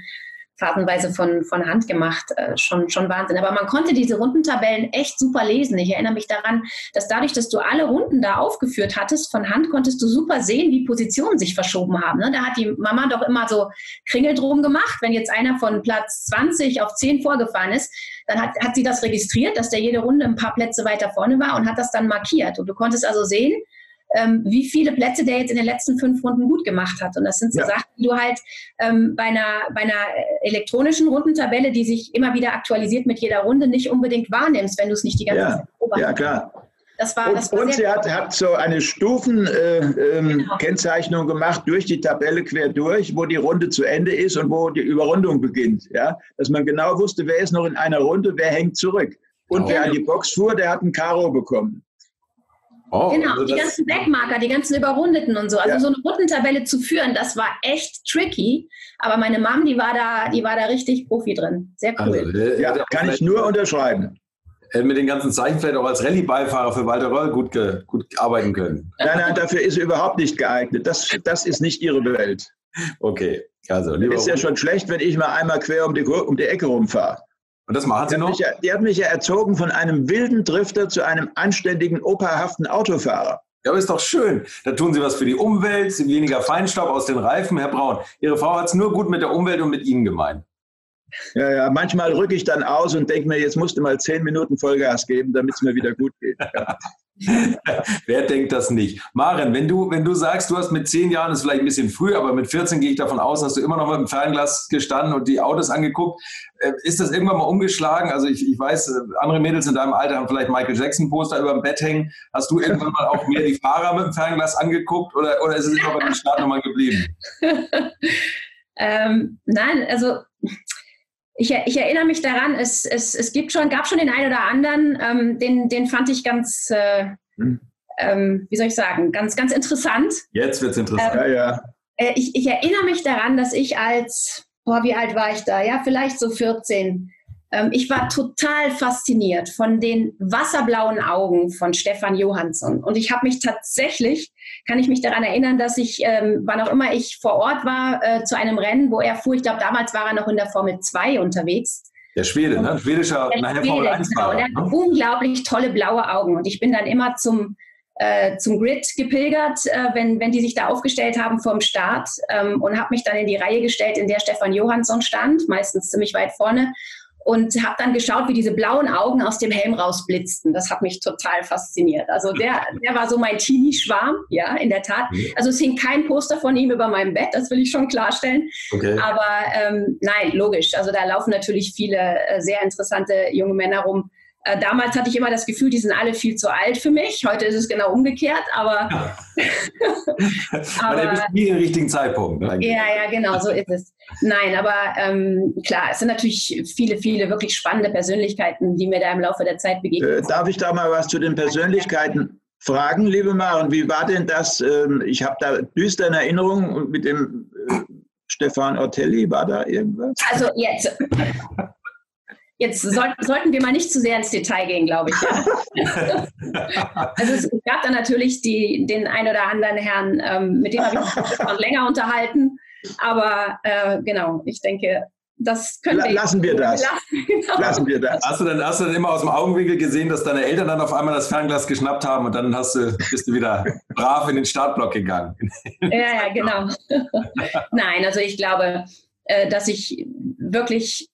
phasenweise von, von Hand gemacht. Äh, schon, schon Wahnsinn. Aber man konnte diese Rundentabellen echt super lesen. Ich erinnere mich daran, dass dadurch, dass du alle Runden da aufgeführt hattest, von Hand konntest du super sehen, wie Positionen sich verschoben haben. Ne? Da hat die Mama doch immer so Kringel drum gemacht. Wenn jetzt einer von Platz 20 auf 10 vorgefahren ist, dann hat, hat sie das registriert, dass der jede Runde ein paar Plätze weiter vorne war und hat das dann markiert. Und du konntest also sehen, ähm, wie viele Plätze der jetzt in den letzten fünf Runden gut gemacht hat. Und das sind so ja. Sachen, die du halt ähm, bei, einer, bei einer elektronischen Rundentabelle, die sich immer wieder aktualisiert mit jeder Runde, nicht unbedingt wahrnimmst, wenn du es nicht die ganze ja. Zeit beobachtest. Ja, klar. Das war, und, das war und sie hat, hat so eine Stufenkennzeichnung äh, ähm, genau. gemacht durch die Tabelle quer durch, wo die Runde zu Ende ist und wo die Überrundung beginnt. Ja? Dass man genau wusste, wer ist noch in einer Runde, wer hängt zurück. Und oh. wer an die Box fuhr, der hat ein Karo bekommen. Oh, genau, also die ganzen Backmarker, die ganzen Überrundeten und so. Also ja. so eine Rundentabelle zu führen, das war echt tricky. Aber meine Mom, die war da, die war da richtig Profi drin. Sehr cool. Also, äh, ja, kann ich nur unterschreiben. Mit den ganzen Zeichen vielleicht auch als Rallye-Beifahrer für Walter Röll gut, ge, gut arbeiten können. Nein, nein, dafür ist er überhaupt nicht geeignet. Das, das ist nicht ihre Welt. Okay, also lieber Ist ja schon schlecht, wenn ich mal einmal quer um die, um die Ecke rumfahre. Und das machen Sie noch? Ja, die hat mich ja erzogen von einem wilden Drifter zu einem anständigen, operhaften Autofahrer. Ja, aber ist doch schön. Da tun Sie was für die Umwelt, weniger Feinstaub aus den Reifen. Herr Braun, Ihre Frau hat es nur gut mit der Umwelt und mit Ihnen gemeint. Ja, ja, manchmal rücke ich dann aus und denke mir, jetzt musst du mal zehn Minuten Vollgas geben, damit es mir wieder gut geht. Ja. Wer denkt das nicht? Maren, wenn du, wenn du sagst, du hast mit zehn Jahren, ist vielleicht ein bisschen früh, aber mit 14 gehe ich davon aus, hast du immer noch mit dem Fernglas gestanden und die Autos angeguckt. Äh, ist das irgendwann mal umgeschlagen? Also ich, ich weiß, äh, andere Mädels in deinem Alter haben vielleicht Michael Jackson-Poster über dem Bett hängen. Hast du irgendwann mal auch mehr die Fahrer mit dem Fernglas angeguckt oder, oder ist es immer bei den Startnummern geblieben? ähm, nein, also ich, ich, erinnere mich daran, es, es, es gibt schon, gab schon den einen oder anderen, ähm, den, den fand ich ganz, äh, hm. ähm, wie soll ich sagen, ganz, ganz interessant. Jetzt wird es interessant. Ähm, ja, ja. Äh, ich, ich, erinnere mich daran, dass ich als, boah, wie alt war ich da? Ja, vielleicht so 14, ähm, ich war total fasziniert von den wasserblauen Augen von Stefan Johansson. Und ich habe mich tatsächlich, kann ich mich daran erinnern, dass ich, ähm, wann auch immer ich vor Ort war, äh, zu einem Rennen, wo er fuhr, ich glaube, damals war er noch in der Formel 2 unterwegs. Der Schwede, ne? Schwedischer, der nachher Schwede, Formel 1 genau. Der hat ne? unglaublich tolle blaue Augen. Und ich bin dann immer zum, äh, zum Grid gepilgert, äh, wenn, wenn die sich da aufgestellt haben vorm Start ähm, und habe mich dann in die Reihe gestellt, in der Stefan Johansson stand, meistens ziemlich weit vorne und habe dann geschaut, wie diese blauen Augen aus dem Helm rausblitzten. Das hat mich total fasziniert. Also der, der war so mein Teenie-Schwarm, ja, in der Tat. Also es hing kein Poster von ihm über meinem Bett, das will ich schon klarstellen. Okay. Aber ähm, nein, logisch. Also da laufen natürlich viele äh, sehr interessante junge Männer rum, äh, damals hatte ich immer das Gefühl, die sind alle viel zu alt für mich. Heute ist es genau umgekehrt, aber. Ja. aber bist nie im richtigen Zeitpunkt. Eigentlich. Ja, ja, genau, so ist es. Nein, aber ähm, klar, es sind natürlich viele, viele wirklich spannende Persönlichkeiten, die mir da im Laufe der Zeit begegnen. Äh, darf ich da mal was zu den Persönlichkeiten fragen, liebe Maren? Wie war denn das? Ähm, ich habe da düster in Erinnerung mit dem. Äh, Stefan Ortelli, war da irgendwas? Also jetzt, Jetzt soll, sollten wir mal nicht zu sehr ins Detail gehen, glaube ich. Ja. also es gab da natürlich die, den ein oder anderen Herrn, ähm, mit dem habe ich mich schon länger unterhalten. Aber äh, genau, ich denke, das können wir. Lassen wir das. Lassen, genau. Lassen wir das. Hast du, dann, hast du dann immer aus dem Augenwinkel gesehen, dass deine Eltern dann auf einmal das Fernglas geschnappt haben und dann hast du, bist du wieder brav in den Startblock gegangen? ja, ja, genau. Nein, also ich glaube, äh, dass ich wirklich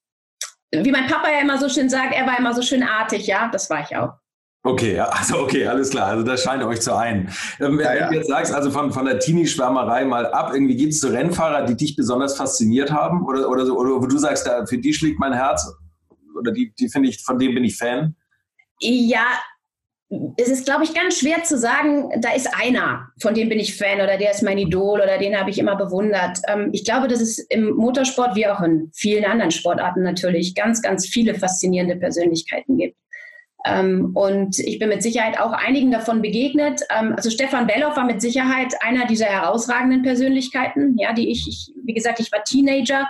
wie mein Papa ja immer so schön sagt, er war immer so schön artig, ja, das war ich auch. Okay, also okay, alles klar. Also das scheint euch zu ein. Ähm, wenn ja, du jetzt sagst, also von, von der Teenie-Schwärmerei mal ab, irgendwie gibt es so Rennfahrer, die dich besonders fasziniert haben? Oder, oder, so, oder wo du sagst, da, für die schlägt mein Herz? Oder die, die finde ich, von denen bin ich Fan? Ja, es ist, glaube ich, ganz schwer zu sagen, da ist einer, von dem bin ich Fan oder der ist mein Idol oder den habe ich immer bewundert. Ähm, ich glaube, dass es im Motorsport wie auch in vielen anderen Sportarten natürlich ganz, ganz viele faszinierende Persönlichkeiten gibt. Ähm, und ich bin mit Sicherheit auch einigen davon begegnet. Ähm, also Stefan Belloff war mit Sicherheit einer dieser herausragenden Persönlichkeiten, ja, die ich, ich wie gesagt, ich war Teenager,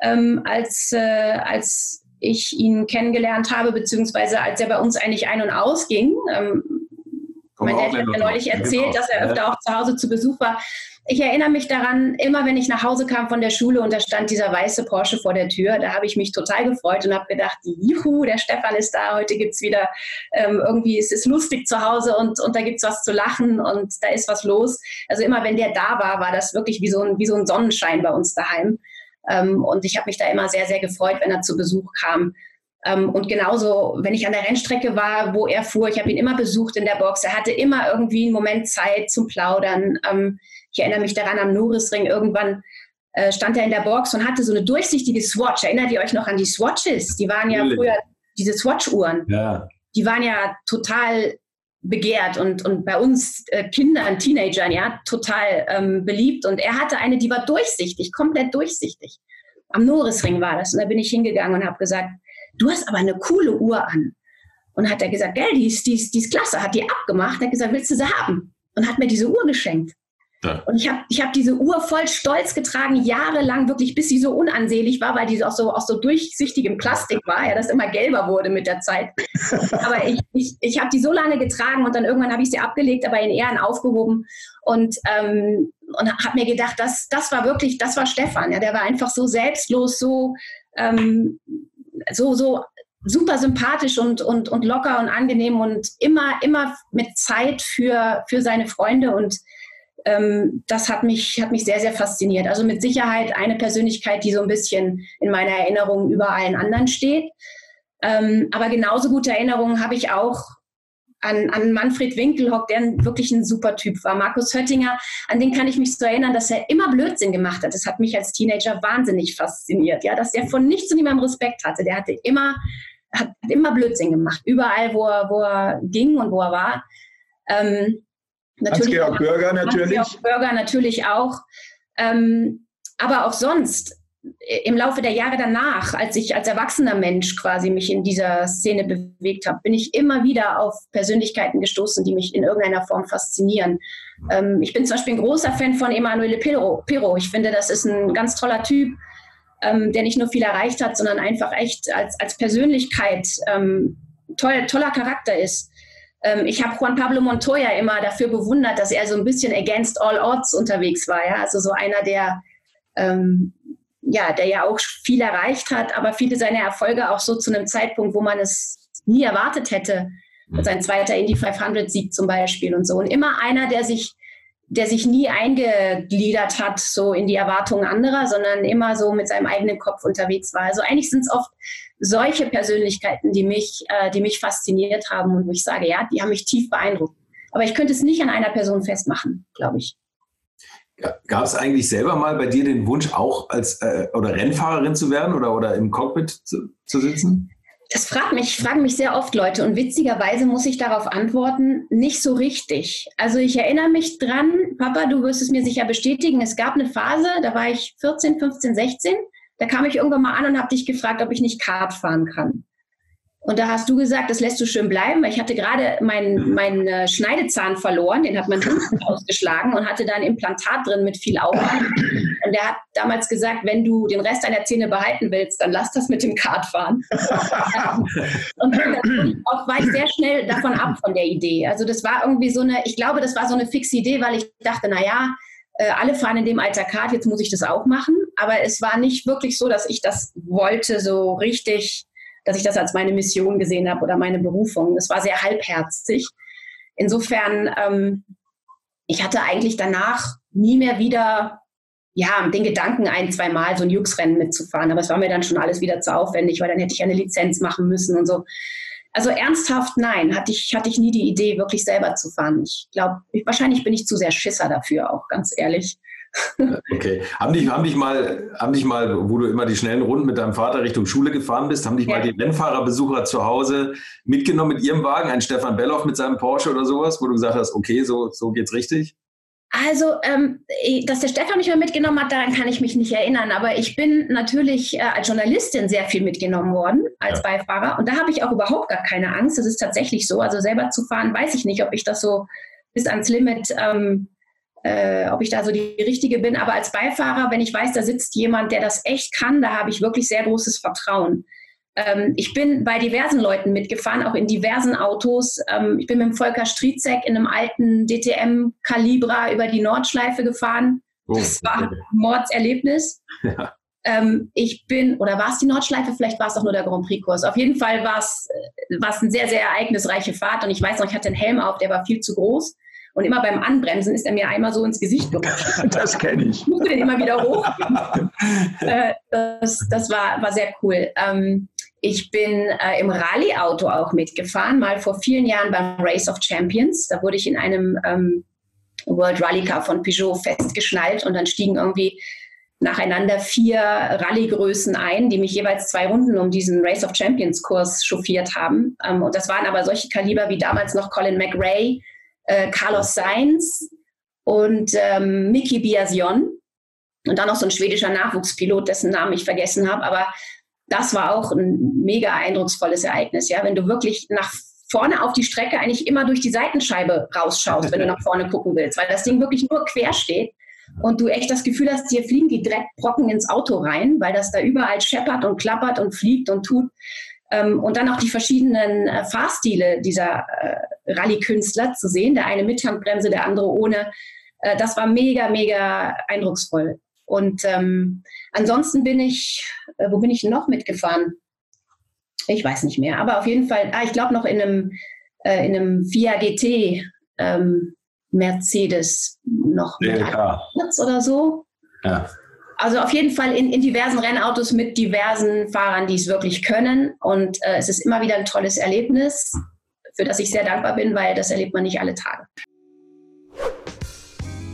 als, äh, als ich ihn kennengelernt habe, beziehungsweise als er bei uns eigentlich ein- und ausging. Ähm, mein Dad hat mir neulich erzählt, dass er öfter auch zu Hause zu Besuch war. Ich erinnere mich daran, immer wenn ich nach Hause kam von der Schule und da stand dieser weiße Porsche vor der Tür, da habe ich mich total gefreut und habe gedacht, juhu, der Stefan ist da, heute gibt es wieder ähm, irgendwie, es ist lustig zu Hause und, und da gibt es was zu lachen und da ist was los. Also immer wenn der da war, war das wirklich wie so ein, wie so ein Sonnenschein bei uns daheim. Ähm, und ich habe mich da immer sehr, sehr gefreut, wenn er zu Besuch kam. Ähm, und genauso, wenn ich an der Rennstrecke war, wo er fuhr, ich habe ihn immer besucht in der Box. Er hatte immer irgendwie einen Moment Zeit zum Plaudern. Ähm, ich erinnere mich daran am Norrisring. Irgendwann äh, stand er in der Box und hatte so eine durchsichtige Swatch. Erinnert ihr euch noch an die Swatches? Die waren ja früher diese Swatch-Uhren. Ja. Die waren ja total begehrt und, und bei uns äh, Kindern, Teenagern, ja, total ähm, beliebt. Und er hatte eine, die war durchsichtig, komplett durchsichtig. Am Norisring war das. Und da bin ich hingegangen und habe gesagt, du hast aber eine coole Uhr an. Und hat er gesagt, gell, die ist, die, ist, die ist klasse, hat die abgemacht, hat gesagt, willst du sie haben? Und hat mir diese Uhr geschenkt. Ja. Und ich habe ich hab diese Uhr voll stolz getragen, jahrelang, wirklich, bis sie so unansehlich war, weil die auch so, aus so durchsichtigem Plastik war, ja, das immer gelber wurde mit der Zeit. aber ich, ich, ich habe die so lange getragen und dann irgendwann habe ich sie abgelegt, aber in Ehren aufgehoben und, ähm, und habe mir gedacht, das, das war wirklich, das war Stefan, ja, der war einfach so selbstlos, so, ähm, so, so super sympathisch und, und, und locker und angenehm und immer, immer mit Zeit für, für seine Freunde und ähm, das hat mich, hat mich sehr, sehr fasziniert. Also mit Sicherheit eine Persönlichkeit, die so ein bisschen in meiner Erinnerung über allen anderen steht. Ähm, aber genauso gute Erinnerungen habe ich auch an, an Manfred Winkelhock, der wirklich ein super Typ war. Markus Höttinger, an den kann ich mich so erinnern, dass er immer Blödsinn gemacht hat. Das hat mich als Teenager wahnsinnig fasziniert, ja, dass er von nichts und niemandem Respekt hatte. Der hatte immer, hat immer Blödsinn gemacht, überall, wo er, wo er ging und wo er war. Ähm, Hans-Georg Bürger natürlich. Hans-Georg Bürger natürlich auch. Ähm, aber auch sonst, im Laufe der Jahre danach, als ich als erwachsener Mensch quasi mich in dieser Szene bewegt habe, bin ich immer wieder auf Persönlichkeiten gestoßen, die mich in irgendeiner Form faszinieren. Ähm, ich bin zum Beispiel ein großer Fan von Emanuele Pirro. Pirro. Ich finde, das ist ein ganz toller Typ, ähm, der nicht nur viel erreicht hat, sondern einfach echt als, als Persönlichkeit ähm, toll, toller Charakter ist. Ähm, ich habe Juan Pablo Montoya immer dafür bewundert, dass er so ein bisschen against all odds unterwegs war. Ja? Also so einer, der, ähm, ja, der ja auch viel erreicht hat, aber viele seiner Erfolge auch so zu einem Zeitpunkt, wo man es nie erwartet hätte. Mhm. Sein zweiter Indy 500 Sieg zum Beispiel und so. Und immer einer, der sich der sich nie eingegliedert hat, so in die Erwartungen anderer, sondern immer so mit seinem eigenen Kopf unterwegs war. Also eigentlich sind es oft solche Persönlichkeiten, die mich, äh, die mich fasziniert haben und wo ich sage, ja, die haben mich tief beeindruckt. Aber ich könnte es nicht an einer Person festmachen, glaube ich. Gab es eigentlich selber mal bei dir den Wunsch, auch als äh, oder Rennfahrerin zu werden oder, oder im Cockpit zu, zu sitzen? Das fragt mich, fragen mich sehr oft Leute und witzigerweise muss ich darauf antworten, nicht so richtig. Also ich erinnere mich dran, Papa, du wirst es mir sicher bestätigen, es gab eine Phase, da war ich 14, 15, 16, da kam ich irgendwann mal an und habe dich gefragt, ob ich nicht Kart fahren kann. Und da hast du gesagt, das lässt du schön bleiben, weil ich hatte gerade meinen mein, äh, Schneidezahn verloren, den hat mein Hund ausgeschlagen und hatte da ein Implantat drin mit viel Aufwand. Und der hat damals gesagt, wenn du den Rest deiner Zähne behalten willst, dann lass das mit dem Kartfahren. und dann auch war ich sehr schnell davon ab von der Idee. Also das war irgendwie so eine, ich glaube, das war so eine fixe Idee, weil ich dachte, naja, äh, alle fahren in dem Alter Kart, jetzt muss ich das auch machen. Aber es war nicht wirklich so, dass ich das wollte, so richtig, dass ich das als meine Mission gesehen habe oder meine Berufung. Das war sehr halbherzig. Insofern, ähm, ich hatte eigentlich danach nie mehr wieder ja, den Gedanken ein, zwei Mal so ein Jux-Rennen mitzufahren. Aber es war mir dann schon alles wieder zu aufwendig, weil dann hätte ich eine Lizenz machen müssen und so. Also ernsthaft, nein, hatte ich, hatte ich nie die Idee, wirklich selber zu fahren. Ich glaube, wahrscheinlich bin ich zu sehr Schisser dafür auch, ganz ehrlich. Okay. Haben dich, haben dich mal, haben dich mal, wo du immer die schnellen Runden mit deinem Vater Richtung Schule gefahren bist, haben dich ja. mal die Rennfahrerbesucher zu Hause mitgenommen mit ihrem Wagen, ein Stefan Belloff mit seinem Porsche oder sowas, wo du gesagt hast, okay, so, so geht's richtig? Also, ähm, dass der Stefan mich mal mitgenommen hat, daran kann ich mich nicht erinnern. Aber ich bin natürlich äh, als Journalistin sehr viel mitgenommen worden, als ja. Beifahrer. Und da habe ich auch überhaupt gar keine Angst. Das ist tatsächlich so. Also selber zu fahren, weiß ich nicht, ob ich das so bis ans Limit, ähm, äh, ob ich da so die richtige bin. Aber als Beifahrer, wenn ich weiß, da sitzt jemand, der das echt kann, da habe ich wirklich sehr großes Vertrauen. Ähm, ich bin bei diversen Leuten mitgefahren, auch in diversen Autos. Ähm, ich bin mit dem Volker Striezek in einem alten DTM Calibra über die Nordschleife gefahren. Oh, das war ein Mordserlebnis. Ja. Ähm, ich bin, oder war es die Nordschleife? Vielleicht war es auch nur der Grand Prix-Kurs. Auf jeden Fall war es äh, eine sehr, sehr ereignisreiche Fahrt. Und ich weiß noch, ich hatte einen Helm auf, der war viel zu groß. Und immer beim Anbremsen ist er mir einmal so ins Gesicht gerutscht. Das kenne ich. Ich musste den immer wieder hoch. äh, das das war, war sehr cool. Ähm, ich bin äh, im Rallye-Auto auch mitgefahren, mal vor vielen Jahren beim Race of Champions. Da wurde ich in einem ähm, World Rally Car von Peugeot festgeschnallt und dann stiegen irgendwie nacheinander vier Rallye-Größen ein, die mich jeweils zwei Runden um diesen Race of Champions Kurs chauffiert haben. Ähm, und das waren aber solche Kaliber wie damals noch Colin McRae, äh, Carlos Sainz und ähm, Miki Biasion. Und dann noch so ein schwedischer Nachwuchspilot, dessen Namen ich vergessen habe. Aber das war auch ein mega eindrucksvolles Ereignis, ja, wenn du wirklich nach vorne auf die Strecke eigentlich immer durch die Seitenscheibe rausschaust, wenn du nach vorne gucken willst, weil das Ding wirklich nur quer steht und du echt das Gefühl hast, hier fliegen die Dreckbrocken ins Auto rein, weil das da überall scheppert und klappert und fliegt und tut. Ähm, und dann auch die verschiedenen äh, Fahrstile dieser äh, Rallye-Künstler zu sehen, der eine mit Handbremse, der andere ohne. Äh, das war mega, mega eindrucksvoll. Und ähm, ansonsten bin ich, äh, wo bin ich noch mitgefahren? Ich weiß nicht mehr, aber auf jeden Fall, ah, ich glaube noch in einem, äh, in einem Fiat GT ähm, Mercedes noch mit oder so. Ja. Also auf jeden Fall in, in, diversen Rennautos mit diversen Fahrern, die es wirklich können. Und äh, es ist immer wieder ein tolles Erlebnis, für das ich sehr dankbar bin, weil das erlebt man nicht alle Tage.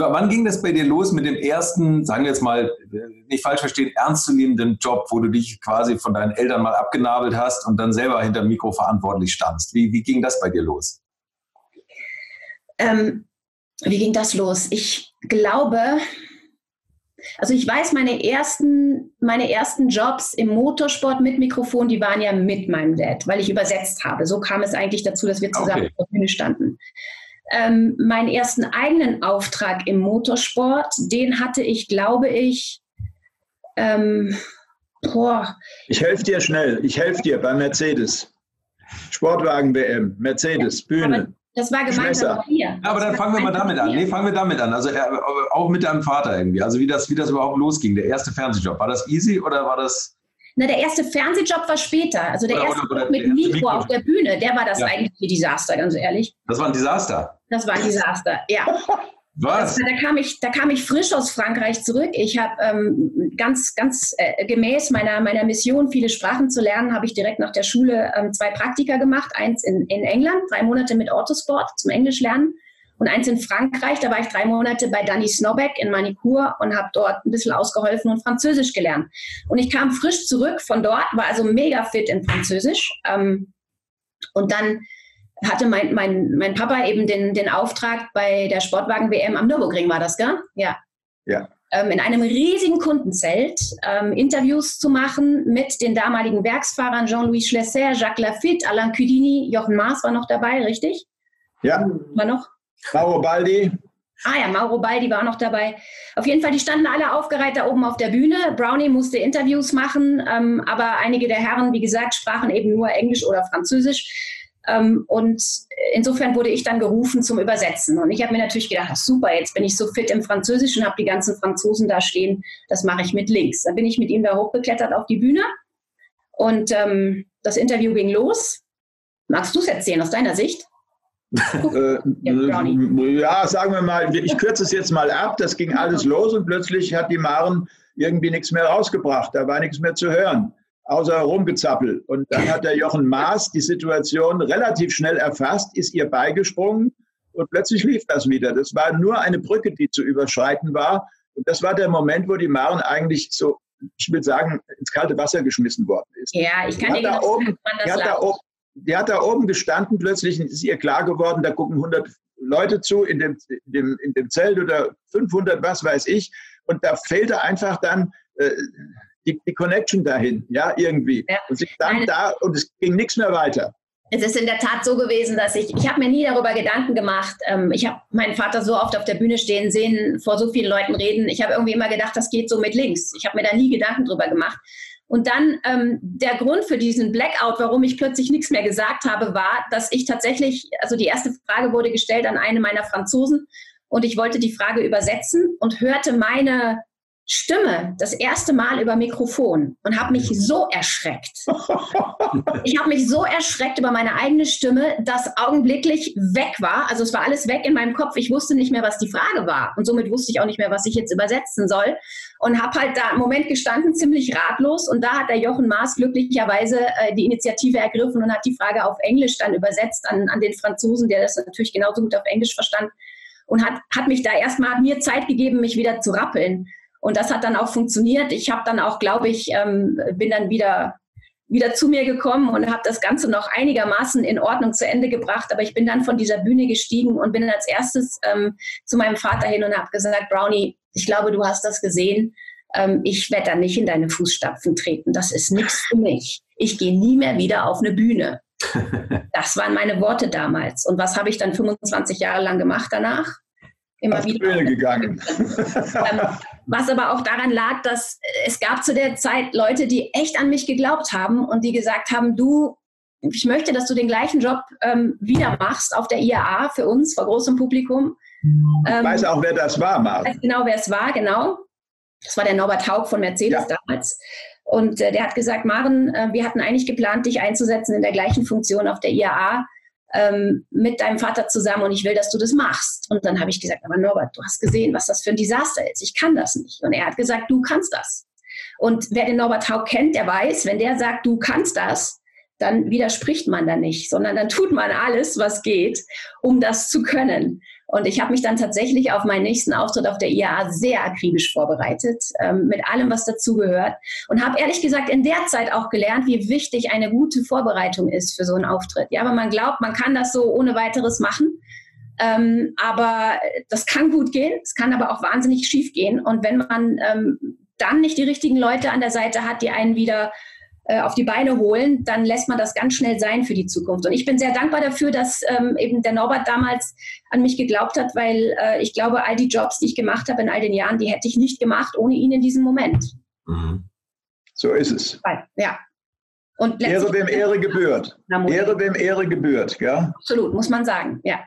Wann ging das bei dir los mit dem ersten, sagen wir jetzt mal, nicht falsch verstehen, ernstzunehmenden Job, wo du dich quasi von deinen Eltern mal abgenabelt hast und dann selber hinter dem Mikro verantwortlich standst? Wie, wie ging das bei dir los? Ähm, wie ging das los? Ich glaube, also ich weiß, meine ersten, meine ersten Jobs im Motorsport mit Mikrofon, die waren ja mit meinem Dad, weil ich übersetzt habe. So kam es eigentlich dazu, dass wir zusammen okay. auf der Bühne standen ähm, meinen ersten eigenen Auftrag im Motorsport, den hatte ich, glaube ich, ähm, boah. Ich helfe dir schnell, ich helfe dir bei Mercedes. Sportwagen WM, Mercedes, Bühne. Das war gemeinsam hier. Ja, aber dann fangen wir mal damit an. Nee, fangen wir damit an. Also auch mit deinem Vater irgendwie. Also wie das, wie das überhaupt losging, der erste Fernsehjob. War das easy oder war das na, der erste Fernsehjob war später. Also der oder, erste oder, oder mit Mikro, Mikro auf der Bühne, der war das ja. eigentliche Desaster, ganz ehrlich. Das war ein Desaster? Das war ein Desaster, ja. Was? Das, da, kam ich, da kam ich frisch aus Frankreich zurück. Ich habe ähm, ganz, ganz äh, gemäß meiner, meiner Mission, viele Sprachen zu lernen, habe ich direkt nach der Schule ähm, zwei Praktika gemacht. Eins in, in England, drei Monate mit Autosport zum Englisch lernen und eins in Frankreich. Da war ich drei Monate bei Danny Snobek in Manikur und habe dort ein bisschen ausgeholfen und Französisch gelernt. Und ich kam frisch zurück von dort, war also mega fit in Französisch. Ähm, und dann hatte mein, mein, mein Papa eben den, den Auftrag bei der Sportwagen-WM am Nürburgring, war das, gell? Ja. Ja. Ähm, in einem riesigen Kundenzelt ähm, Interviews zu machen mit den damaligen Werksfahrern Jean-Louis Schlesser, Jacques Lafitte, Alain Cudini, Jochen Maas war noch dabei, richtig? Ja. War noch? Mauro Baldi. Ah ja, Mauro Baldi war noch dabei. Auf jeden Fall, die standen alle aufgereiht da oben auf der Bühne. Brownie musste Interviews machen, ähm, aber einige der Herren, wie gesagt, sprachen eben nur Englisch oder Französisch. Ähm, und insofern wurde ich dann gerufen zum Übersetzen. Und ich habe mir natürlich gedacht, ach, super, jetzt bin ich so fit im Französischen, habe die ganzen Franzosen da stehen, das mache ich mit links. Dann bin ich mit ihm da hochgeklettert auf die Bühne und ähm, das Interview ging los. Magst du es erzählen aus deiner Sicht? Äh, ja, sagen wir mal, ich kürze es jetzt mal ab. Das ging alles los und plötzlich hat die Maren irgendwie nichts mehr rausgebracht. Da war nichts mehr zu hören, außer rumgezappel. Und dann hat der Jochen Maas die Situation relativ schnell erfasst, ist ihr beigesprungen und plötzlich lief das wieder. Das war nur eine Brücke, die zu überschreiten war. Und das war der Moment, wo die Maren eigentlich so, ich will sagen, ins kalte Wasser geschmissen worden ist. Ja, ich kann dir da oben, die hat da oben, die hat da oben gestanden, plötzlich ist ihr klar geworden, da gucken 100 Leute zu in dem, in dem, in dem Zelt oder 500, was weiß ich. Und da fehlte einfach dann äh, die, die, Connection dahin, ja, irgendwie. Ja. Und sie stand da und es ging nichts mehr weiter. Es ist in der Tat so gewesen, dass ich, ich habe mir nie darüber Gedanken gemacht. Ähm, ich habe meinen Vater so oft auf der Bühne stehen sehen, vor so vielen Leuten reden. Ich habe irgendwie immer gedacht, das geht so mit links. Ich habe mir da nie Gedanken drüber gemacht. Und dann ähm, der Grund für diesen Blackout, warum ich plötzlich nichts mehr gesagt habe, war, dass ich tatsächlich, also die erste Frage wurde gestellt an eine meiner Franzosen und ich wollte die Frage übersetzen und hörte meine Stimme das erste Mal über Mikrofon und habe mich so erschreckt. Ich habe mich so erschreckt über meine eigene Stimme, dass augenblicklich weg war. Also es war alles weg in meinem Kopf. Ich wusste nicht mehr, was die Frage war. Und somit wusste ich auch nicht mehr, was ich jetzt übersetzen soll. Und habe halt da im Moment gestanden, ziemlich ratlos. Und da hat der Jochen Maas glücklicherweise äh, die Initiative ergriffen und hat die Frage auf Englisch dann übersetzt an, an den Franzosen, der das natürlich genauso gut auf Englisch verstand. Und hat, hat mich da erstmal mir Zeit gegeben, mich wieder zu rappeln. Und das hat dann auch funktioniert. Ich habe dann auch, glaube ich, ähm, bin dann wieder wieder zu mir gekommen und habe das Ganze noch einigermaßen in Ordnung zu Ende gebracht. Aber ich bin dann von dieser Bühne gestiegen und bin dann als erstes ähm, zu meinem Vater hin und habe gesagt, Brownie, ich glaube, du hast das gesehen. Ähm, ich werde da nicht in deine Fußstapfen treten. Das ist nichts für mich. Ich gehe nie mehr wieder auf eine Bühne. Das waren meine Worte damals. Und was habe ich dann 25 Jahre lang gemacht danach? immer wieder. Bühne gegangen. was aber auch daran lag, dass es gab zu der Zeit Leute, die echt an mich geglaubt haben und die gesagt haben, du, ich möchte, dass du den gleichen Job ähm, wieder machst auf der IAA für uns, vor großem Publikum. Ich ähm, weiß auch, wer das war, Marc. Weiß genau, wer es war, genau. Das war der Norbert Haug von Mercedes ja. damals. Und äh, der hat gesagt, Maren, äh, wir hatten eigentlich geplant, dich einzusetzen in der gleichen Funktion auf der IAA ähm, mit deinem Vater zusammen und ich will, dass du das machst. Und dann habe ich gesagt, aber Norbert, du hast gesehen, was das für ein Desaster ist. Ich kann das nicht. Und er hat gesagt, du kannst das. Und wer den Norbert Haug kennt, der weiß, wenn der sagt, du kannst das, dann widerspricht man da nicht, sondern dann tut man alles, was geht, um das zu können. Und ich habe mich dann tatsächlich auf meinen nächsten Auftritt auf der IAA sehr akribisch vorbereitet, ähm, mit allem, was dazugehört. Und habe ehrlich gesagt in der Zeit auch gelernt, wie wichtig eine gute Vorbereitung ist für so einen Auftritt. Ja, aber man glaubt, man kann das so ohne weiteres machen. Ähm, aber das kann gut gehen, es kann aber auch wahnsinnig schief gehen. Und wenn man ähm, dann nicht die richtigen Leute an der Seite hat, die einen wieder äh, auf die Beine holen, dann lässt man das ganz schnell sein für die Zukunft. Und ich bin sehr dankbar dafür, dass ähm, eben der Norbert damals an mich geglaubt hat, weil äh, ich glaube, all die Jobs, die ich gemacht habe in all den Jahren, die hätte ich nicht gemacht ohne ihn in diesem Moment. Mhm. So ist es. Ja. Und Ehre wem Ehre gebührt. Ehre wem Ehre gebührt, ja? Absolut, muss man sagen, ja.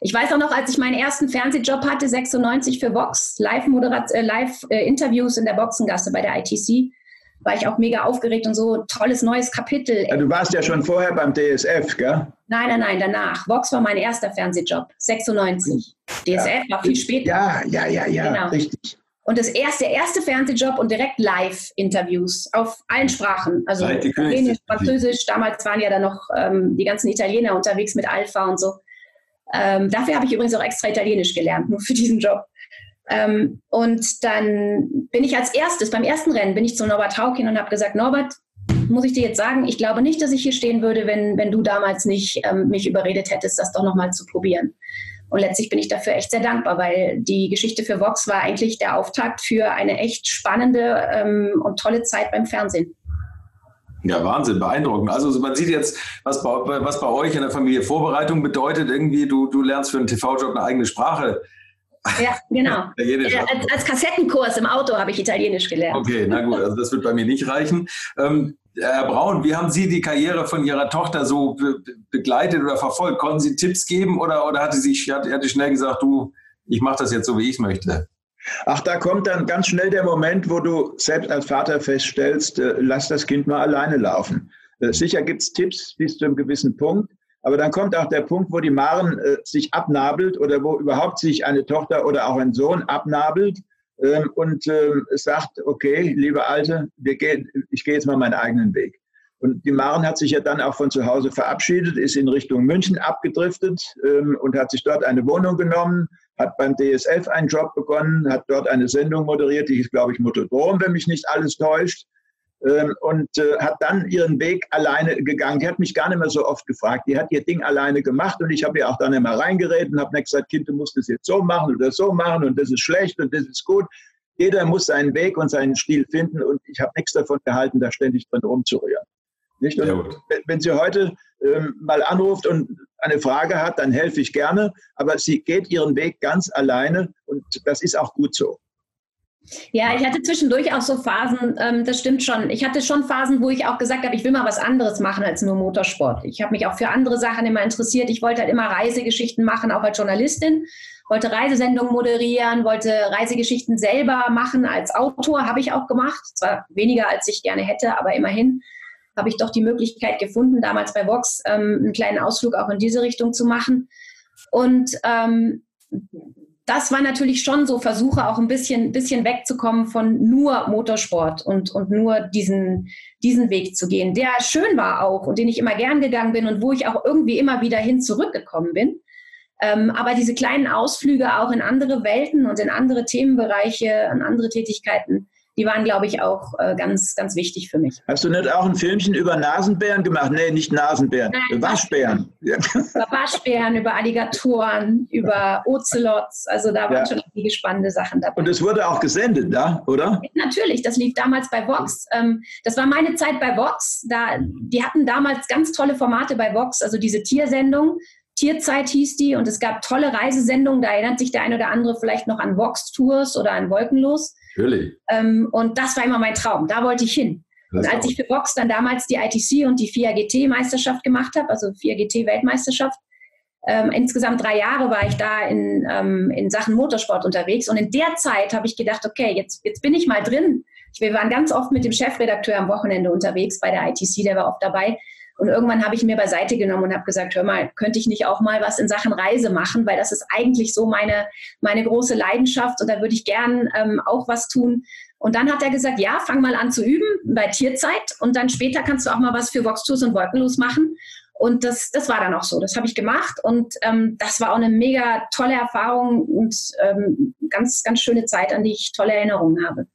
Ich weiß auch noch, als ich meinen ersten Fernsehjob hatte, 96 für Vox, Live-Interviews äh, Live, äh, in der Boxengasse bei der ITC, war ich auch mega aufgeregt und so, tolles neues Kapitel. Ja, du warst ja schon vorher beim DSF, gell? Nein, nein, nein, danach. Vox war mein erster Fernsehjob, 96. DSF ja. war viel später. Ja, ja, ja, ja, genau. richtig. Und das erste, der erste Fernsehjob und direkt Live-Interviews auf allen Sprachen. Also Italienisch, Französisch. Damals waren ja dann noch ähm, die ganzen Italiener unterwegs mit Alpha und so. Ähm, dafür habe ich übrigens auch extra Italienisch gelernt, nur für diesen Job. Ähm, und dann bin ich als erstes, beim ersten Rennen, bin ich zu Norbert Haug hin und habe gesagt, Norbert, muss ich dir jetzt sagen, ich glaube nicht, dass ich hier stehen würde, wenn, wenn du damals nicht ähm, mich überredet hättest, das doch nochmal zu probieren. Und letztlich bin ich dafür echt sehr dankbar, weil die Geschichte für Vox war eigentlich der Auftakt für eine echt spannende ähm, und tolle Zeit beim Fernsehen. Ja, Wahnsinn, beeindruckend. Also man sieht jetzt, was bei, was bei euch in der Familie Vorbereitung bedeutet. Irgendwie, du, du lernst für einen TV-Job eine eigene Sprache. Ja, genau. als, als, Kassettenkurs im Auto habe ich Italienisch gelernt. Okay, na gut, also das wird bei mir nicht reichen. Ähm, Herr Braun, wie haben Sie die Karriere von Ihrer Tochter so be begleitet oder verfolgt? Konnten Sie Tipps geben oder, oder hatte sie hat, hat schnell gesagt, du, ich mache das jetzt so, wie ich es möchte? Ach, da kommt dann ganz schnell der Moment, wo du selbst als Vater feststellst, äh, lass das Kind mal alleine laufen. Äh, sicher gibt es Tipps bis zu einem gewissen Punkt, aber dann kommt auch der Punkt, wo die Maren äh, sich abnabelt oder wo überhaupt sich eine Tochter oder auch ein Sohn abnabelt ähm, und ähm, sagt, okay, liebe Alte, gehen, ich gehe jetzt mal meinen eigenen Weg. Und die Maren hat sich ja dann auch von zu Hause verabschiedet, ist in Richtung München abgedriftet ähm, und hat sich dort eine Wohnung genommen, hat beim DSF einen Job begonnen, hat dort eine Sendung moderiert, die ist, glaube ich, Motodrom, wenn mich nicht alles täuscht. Ähm, und äh, hat dann ihren Weg alleine gegangen. Die hat mich gar nicht mehr so oft gefragt. Die hat ihr Ding alleine gemacht und ich habe ihr auch dann immer reingeredet und habe nicht gesagt, Kind, du musst das jetzt so machen oder so machen und das ist schlecht und das ist gut. Jeder muss seinen Weg und seinen Stil finden und ich habe nichts davon gehalten, da ständig drin rumzurühren. Nicht? Wenn sie heute ähm, mal anruft und eine Frage hat, dann helfe ich gerne, aber sie geht ihren Weg ganz alleine und das ist auch gut so. Ja, ich hatte zwischendurch auch so Phasen, ähm, das stimmt schon. Ich hatte schon Phasen, wo ich auch gesagt habe, ich will mal was anderes machen als nur Motorsport. Ich habe mich auch für andere Sachen immer interessiert. Ich wollte halt immer Reisegeschichten machen, auch als Journalistin. Wollte Reisesendungen moderieren, wollte Reisegeschichten selber machen als Autor, habe ich auch gemacht. Zwar weniger, als ich gerne hätte, aber immerhin habe ich doch die Möglichkeit gefunden, damals bei Vox ähm, einen kleinen Ausflug auch in diese Richtung zu machen. Und ähm, das war natürlich schon so Versuche, auch ein bisschen, bisschen wegzukommen von nur Motorsport und, und nur diesen, diesen Weg zu gehen, der schön war auch und den ich immer gern gegangen bin und wo ich auch irgendwie immer wieder hin zurückgekommen bin. Ähm, aber diese kleinen Ausflüge auch in andere Welten und in andere Themenbereiche, an andere Tätigkeiten, die waren, glaube ich, auch äh, ganz, ganz wichtig für mich. Hast du nicht auch ein Filmchen über Nasenbären gemacht? Nee, nicht Nasenbären, Nein, Waschbären. Über Waschbären, über Alligatoren, über Ozelots. Also da waren ja. schon viele spannende Sachen dabei. Und es wurde auch gesendet, da, oder? Natürlich, das lief damals bei Vox. Ähm, das war meine Zeit bei Vox. Da, die hatten damals ganz tolle Formate bei Vox, also diese Tiersendung. Tierzeit hieß die und es gab tolle Reisesendungen. Da erinnert sich der ein oder andere vielleicht noch an Vox Tours oder an Wolkenlos. Natürlich. Ähm, und das war immer mein Traum. Da wollte ich hin. Das und als ich für Box dann damals die ITC und die FIA GT Meisterschaft gemacht habe, also FIA GT Weltmeisterschaft, ähm, insgesamt drei Jahre war ich da in, ähm, in Sachen Motorsport unterwegs. Und in der Zeit habe ich gedacht, okay, jetzt, jetzt bin ich mal drin. Wir waren ganz oft mit dem Chefredakteur am Wochenende unterwegs bei der ITC, der war oft dabei. Und irgendwann habe ich mir beiseite genommen und habe gesagt, hör mal, könnte ich nicht auch mal was in Sachen Reise machen, weil das ist eigentlich so meine, meine große Leidenschaft und da würde ich gern ähm, auch was tun. Und dann hat er gesagt, ja, fang mal an zu üben bei Tierzeit und dann später kannst du auch mal was für Vox Tours und Wolkenlos machen. Und das, das war dann auch so. Das habe ich gemacht und ähm, das war auch eine mega tolle Erfahrung und ähm, ganz, ganz schöne Zeit, an die ich tolle Erinnerungen habe.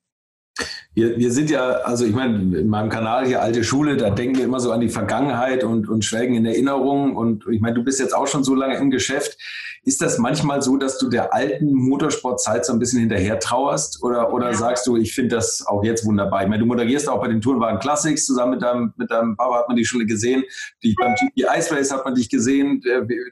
Wir, wir sind ja, also ich meine, in meinem Kanal hier Alte Schule, da denken wir immer so an die Vergangenheit und, und schwelgen in Erinnerungen. Und ich meine, du bist jetzt auch schon so lange im Geschäft. Ist das manchmal so, dass du der alten Motorsportzeit so ein bisschen hinterher trauerst? Oder, oder ja. sagst du, ich finde das auch jetzt wunderbar? Ich meine, du moderierst auch bei den Tourenwagen Classics zusammen mit deinem, mit deinem Papa, hat man dich schon gesehen. Die, beim GP Ice Race hat man dich gesehen.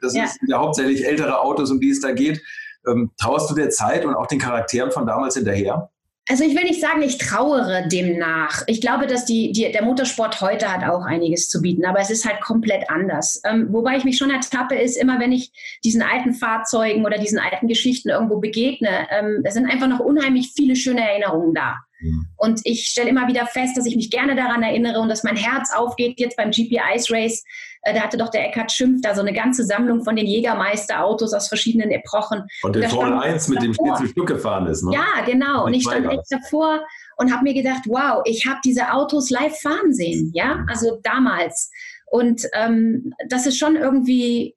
Das ja. sind ja hauptsächlich ältere Autos, um die es da geht. Ähm, trauerst du der Zeit und auch den Charakteren von damals hinterher? Also ich will nicht sagen, ich trauere dem nach. Ich glaube, dass die, die, der Motorsport heute hat auch einiges zu bieten, aber es ist halt komplett anders. Ähm, wobei ich mich schon ertappe, ist immer, wenn ich diesen alten Fahrzeugen oder diesen alten Geschichten irgendwo begegne, ähm, da sind einfach noch unheimlich viele schöne Erinnerungen da. Mhm. Und ich stelle immer wieder fest, dass ich mich gerne daran erinnere und dass mein Herz aufgeht jetzt beim GP Ice Race. Äh, da hatte doch der Eckhard Schimpf da so eine ganze Sammlung von den Jägermeister-Autos aus verschiedenen Epochen. Und der Formel 1 mit dem Spitzel Stück gefahren ist, ne? Ja, genau. Und ich stand echt davor und habe mir gedacht, wow, ich habe diese Autos live fahren sehen, ja, also damals. Und ähm, das ist schon irgendwie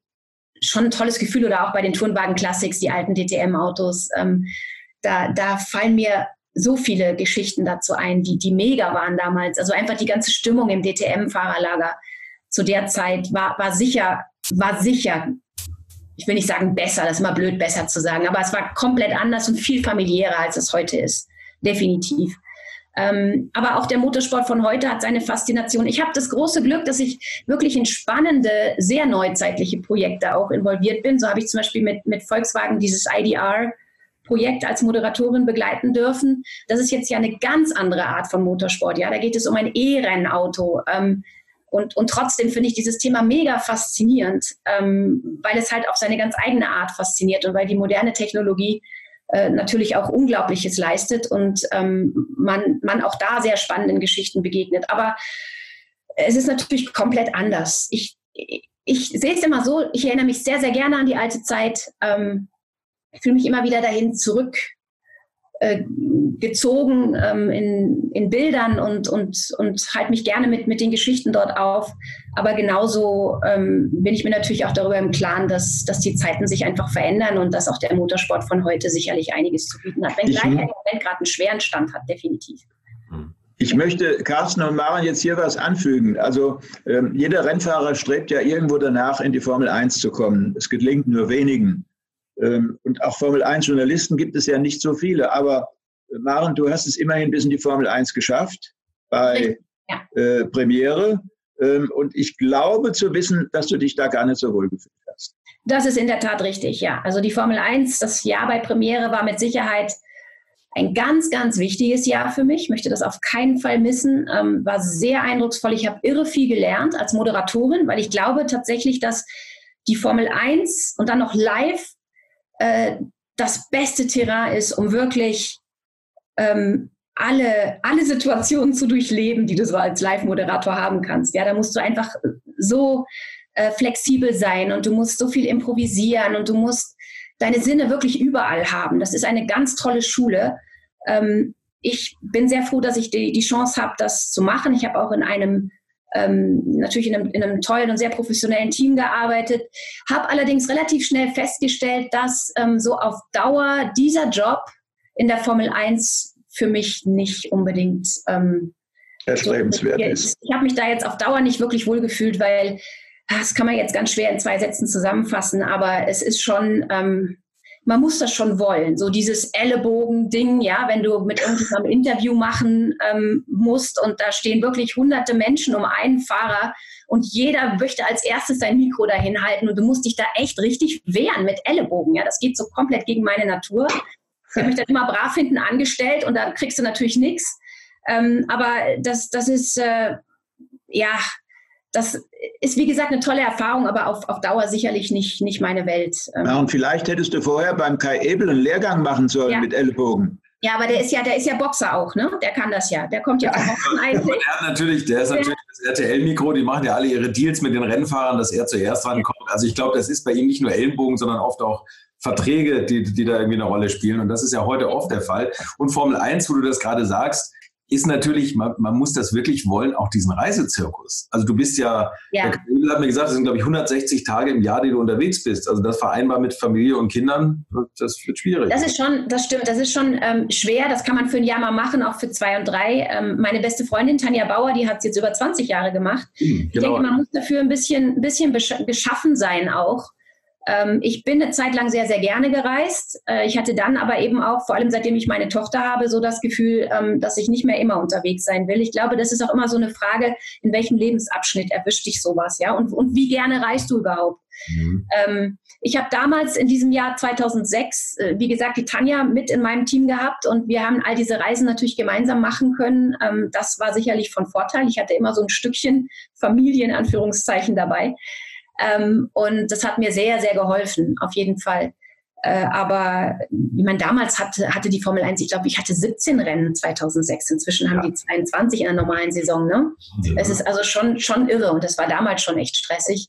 schon ein tolles Gefühl oder auch bei den Turnwagen Classics, die alten DTM-Autos. Ähm, da, da fallen mir so viele Geschichten dazu ein, die, die mega waren damals. Also einfach die ganze Stimmung im DTM-Fahrerlager zu der Zeit war, war sicher, war sicher, ich will nicht sagen besser, das ist immer blöd, besser zu sagen, aber es war komplett anders und viel familiärer, als es heute ist. Definitiv. Ähm, aber auch der Motorsport von heute hat seine Faszination. Ich habe das große Glück, dass ich wirklich in spannende, sehr neuzeitliche Projekte auch involviert bin. So habe ich zum Beispiel mit, mit Volkswagen dieses IDR Projekt als Moderatorin begleiten dürfen. Das ist jetzt ja eine ganz andere Art von Motorsport. Ja, da geht es um ein E-Rennauto. Ähm, und, und trotzdem finde ich dieses Thema mega faszinierend, ähm, weil es halt auf seine ganz eigene Art fasziniert und weil die moderne Technologie äh, natürlich auch Unglaubliches leistet und ähm, man, man auch da sehr spannenden Geschichten begegnet. Aber es ist natürlich komplett anders. Ich, ich sehe es immer so, ich erinnere mich sehr, sehr gerne an die alte Zeit. Ähm, fühle mich immer wieder dahin zurück äh, gezogen ähm, in, in Bildern und, und, und halte mich gerne mit, mit den Geschichten dort auf. Aber genauso ähm, bin ich mir natürlich auch darüber im Klaren, dass, dass die Zeiten sich einfach verändern und dass auch der Motorsport von heute sicherlich einiges zu bieten hat. Wenngleich er im Moment gerade einen schweren Stand hat, definitiv. Ich möchte Carsten und Maren jetzt hier was anfügen. Also ähm, jeder Rennfahrer strebt ja irgendwo danach, in die Formel 1 zu kommen. Es gelingt nur wenigen. Ähm, und auch Formel 1 Journalisten gibt es ja nicht so viele. Aber äh, Maren, du hast es immerhin bis in die Formel 1 geschafft bei ja. äh, Premiere. Ähm, und ich glaube zu wissen, dass du dich da gar nicht so wohl gefühlt hast. Das ist in der Tat richtig, ja. Also die Formel 1, das Jahr bei Premiere war mit Sicherheit ein ganz, ganz wichtiges Jahr für mich. Ich möchte das auf keinen Fall missen. Ähm, war sehr eindrucksvoll. Ich habe irre viel gelernt als Moderatorin, weil ich glaube tatsächlich, dass die Formel 1 und dann noch live äh, das beste Terrain ist, um wirklich ähm, alle, alle Situationen zu durchleben, die du so als Live-Moderator haben kannst. Ja, da musst du einfach so äh, flexibel sein und du musst so viel improvisieren und du musst deine Sinne wirklich überall haben. Das ist eine ganz tolle Schule. Ähm, ich bin sehr froh, dass ich die, die Chance habe, das zu machen. Ich habe auch in einem ähm, natürlich in einem, in einem, tollen und sehr professionellen Team gearbeitet, habe allerdings relativ schnell festgestellt, dass ähm, so auf Dauer dieser Job in der Formel 1 für mich nicht unbedingt ähm, erstrebenswert so, ist. Ich habe mich da jetzt auf Dauer nicht wirklich wohlgefühlt, weil das kann man jetzt ganz schwer in zwei Sätzen zusammenfassen, aber es ist schon, ähm, man muss das schon wollen. So dieses Ellenbogen-Ding, ja, wenn du mit irgendjemandem Interview machen ähm, musst und da stehen wirklich hunderte Menschen um einen Fahrer und jeder möchte als erstes sein Mikro dahin halten und du musst dich da echt richtig wehren mit Ellenbogen. Ja, das geht so komplett gegen meine Natur. Ich habe mich dann immer brav hinten angestellt und da kriegst du natürlich nichts. Ähm, aber das, das ist, äh, ja, das ist wie gesagt eine tolle Erfahrung, aber auf, auf Dauer sicherlich nicht, nicht meine Welt. Ähm. Ja, und vielleicht hättest du vorher beim Kai Ebel einen Lehrgang machen sollen ja. mit Ellbogen. Ja, aber der ist ja, der ist ja Boxer auch, ne? Der kann das ja. Der kommt ja auch Boxen eigentlich. Der hat natürlich, der ist natürlich das RTL-Mikro, die machen ja alle ihre Deals mit den Rennfahrern, dass er zuerst rankommt. Also ich glaube, das ist bei ihm nicht nur Ellenbogen, sondern oft auch Verträge, die, die da irgendwie eine Rolle spielen. Und das ist ja heute oft der Fall. Und Formel 1, wo du das gerade sagst, ist natürlich, man, man, muss das wirklich wollen, auch diesen Reisezirkus. Also du bist ja, ja. der hat mir gesagt, das sind glaube ich 160 Tage im Jahr, die du unterwegs bist. Also das vereinbar mit Familie und Kindern, das wird schwierig. Das ist schon, das stimmt, das ist schon ähm, schwer. Das kann man für ein Jahr mal machen, auch für zwei und drei. Ähm, meine beste Freundin Tanja Bauer, die hat es jetzt über 20 Jahre gemacht. Mhm, genau. Ich denke, man muss dafür ein bisschen, ein bisschen geschaffen sein auch. Ähm, ich bin eine Zeit lang sehr, sehr gerne gereist. Äh, ich hatte dann aber eben auch, vor allem seitdem ich meine Tochter habe, so das Gefühl, ähm, dass ich nicht mehr immer unterwegs sein will. Ich glaube, das ist auch immer so eine Frage, in welchem Lebensabschnitt erwischt dich sowas, ja? Und, und wie gerne reist du überhaupt? Mhm. Ähm, ich habe damals in diesem Jahr 2006, äh, wie gesagt, die Tanja mit in meinem Team gehabt und wir haben all diese Reisen natürlich gemeinsam machen können. Das war sicherlich von Vorteil. Ich hatte immer so ein Stückchen Familie in Anführungszeichen dabei. Ähm, und das hat mir sehr, sehr geholfen, auf jeden Fall. Äh, aber ich meine, damals hatte, hatte die Formel 1, ich glaube, ich hatte 17 Rennen 2006. Inzwischen haben ja. die 22 in der normalen Saison. Ne? Ja. Es ist also schon, schon irre und das war damals schon echt stressig.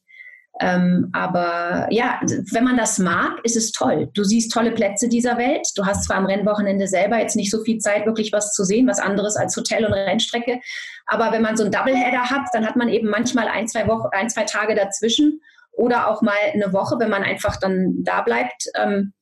Ähm, aber ja, wenn man das mag, ist es toll. Du siehst tolle Plätze dieser Welt. Du hast zwar am Rennwochenende selber jetzt nicht so viel Zeit, wirklich was zu sehen, was anderes als Hotel und Rennstrecke. Aber wenn man so einen Doubleheader hat, dann hat man eben manchmal ein, zwei Wochen, ein, zwei Tage dazwischen oder auch mal eine Woche, wenn man einfach dann da bleibt. Ähm,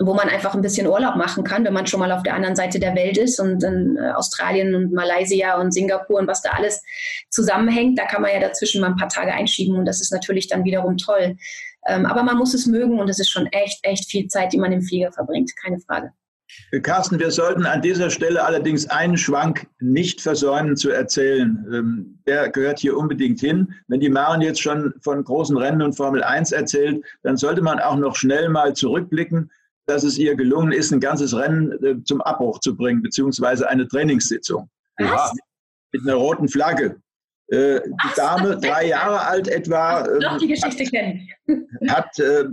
wo man einfach ein bisschen Urlaub machen kann, wenn man schon mal auf der anderen Seite der Welt ist und in äh, Australien und Malaysia und Singapur und was da alles zusammenhängt. Da kann man ja dazwischen mal ein paar Tage einschieben und das ist natürlich dann wiederum toll. Ähm, aber man muss es mögen und es ist schon echt, echt viel Zeit, die man im Flieger verbringt, keine Frage. Carsten, wir sollten an dieser Stelle allerdings einen Schwank nicht versäumen zu erzählen. Ähm, der gehört hier unbedingt hin. Wenn die Maren jetzt schon von großen Rennen und Formel 1 erzählt, dann sollte man auch noch schnell mal zurückblicken, dass es ihr gelungen ist, ein ganzes Rennen äh, zum Abbruch zu bringen, beziehungsweise eine Trainingssitzung. Was? Mit einer roten Flagge. Äh, die Dame, drei Jahre alt etwa, Doch die Geschichte kennen. hat äh,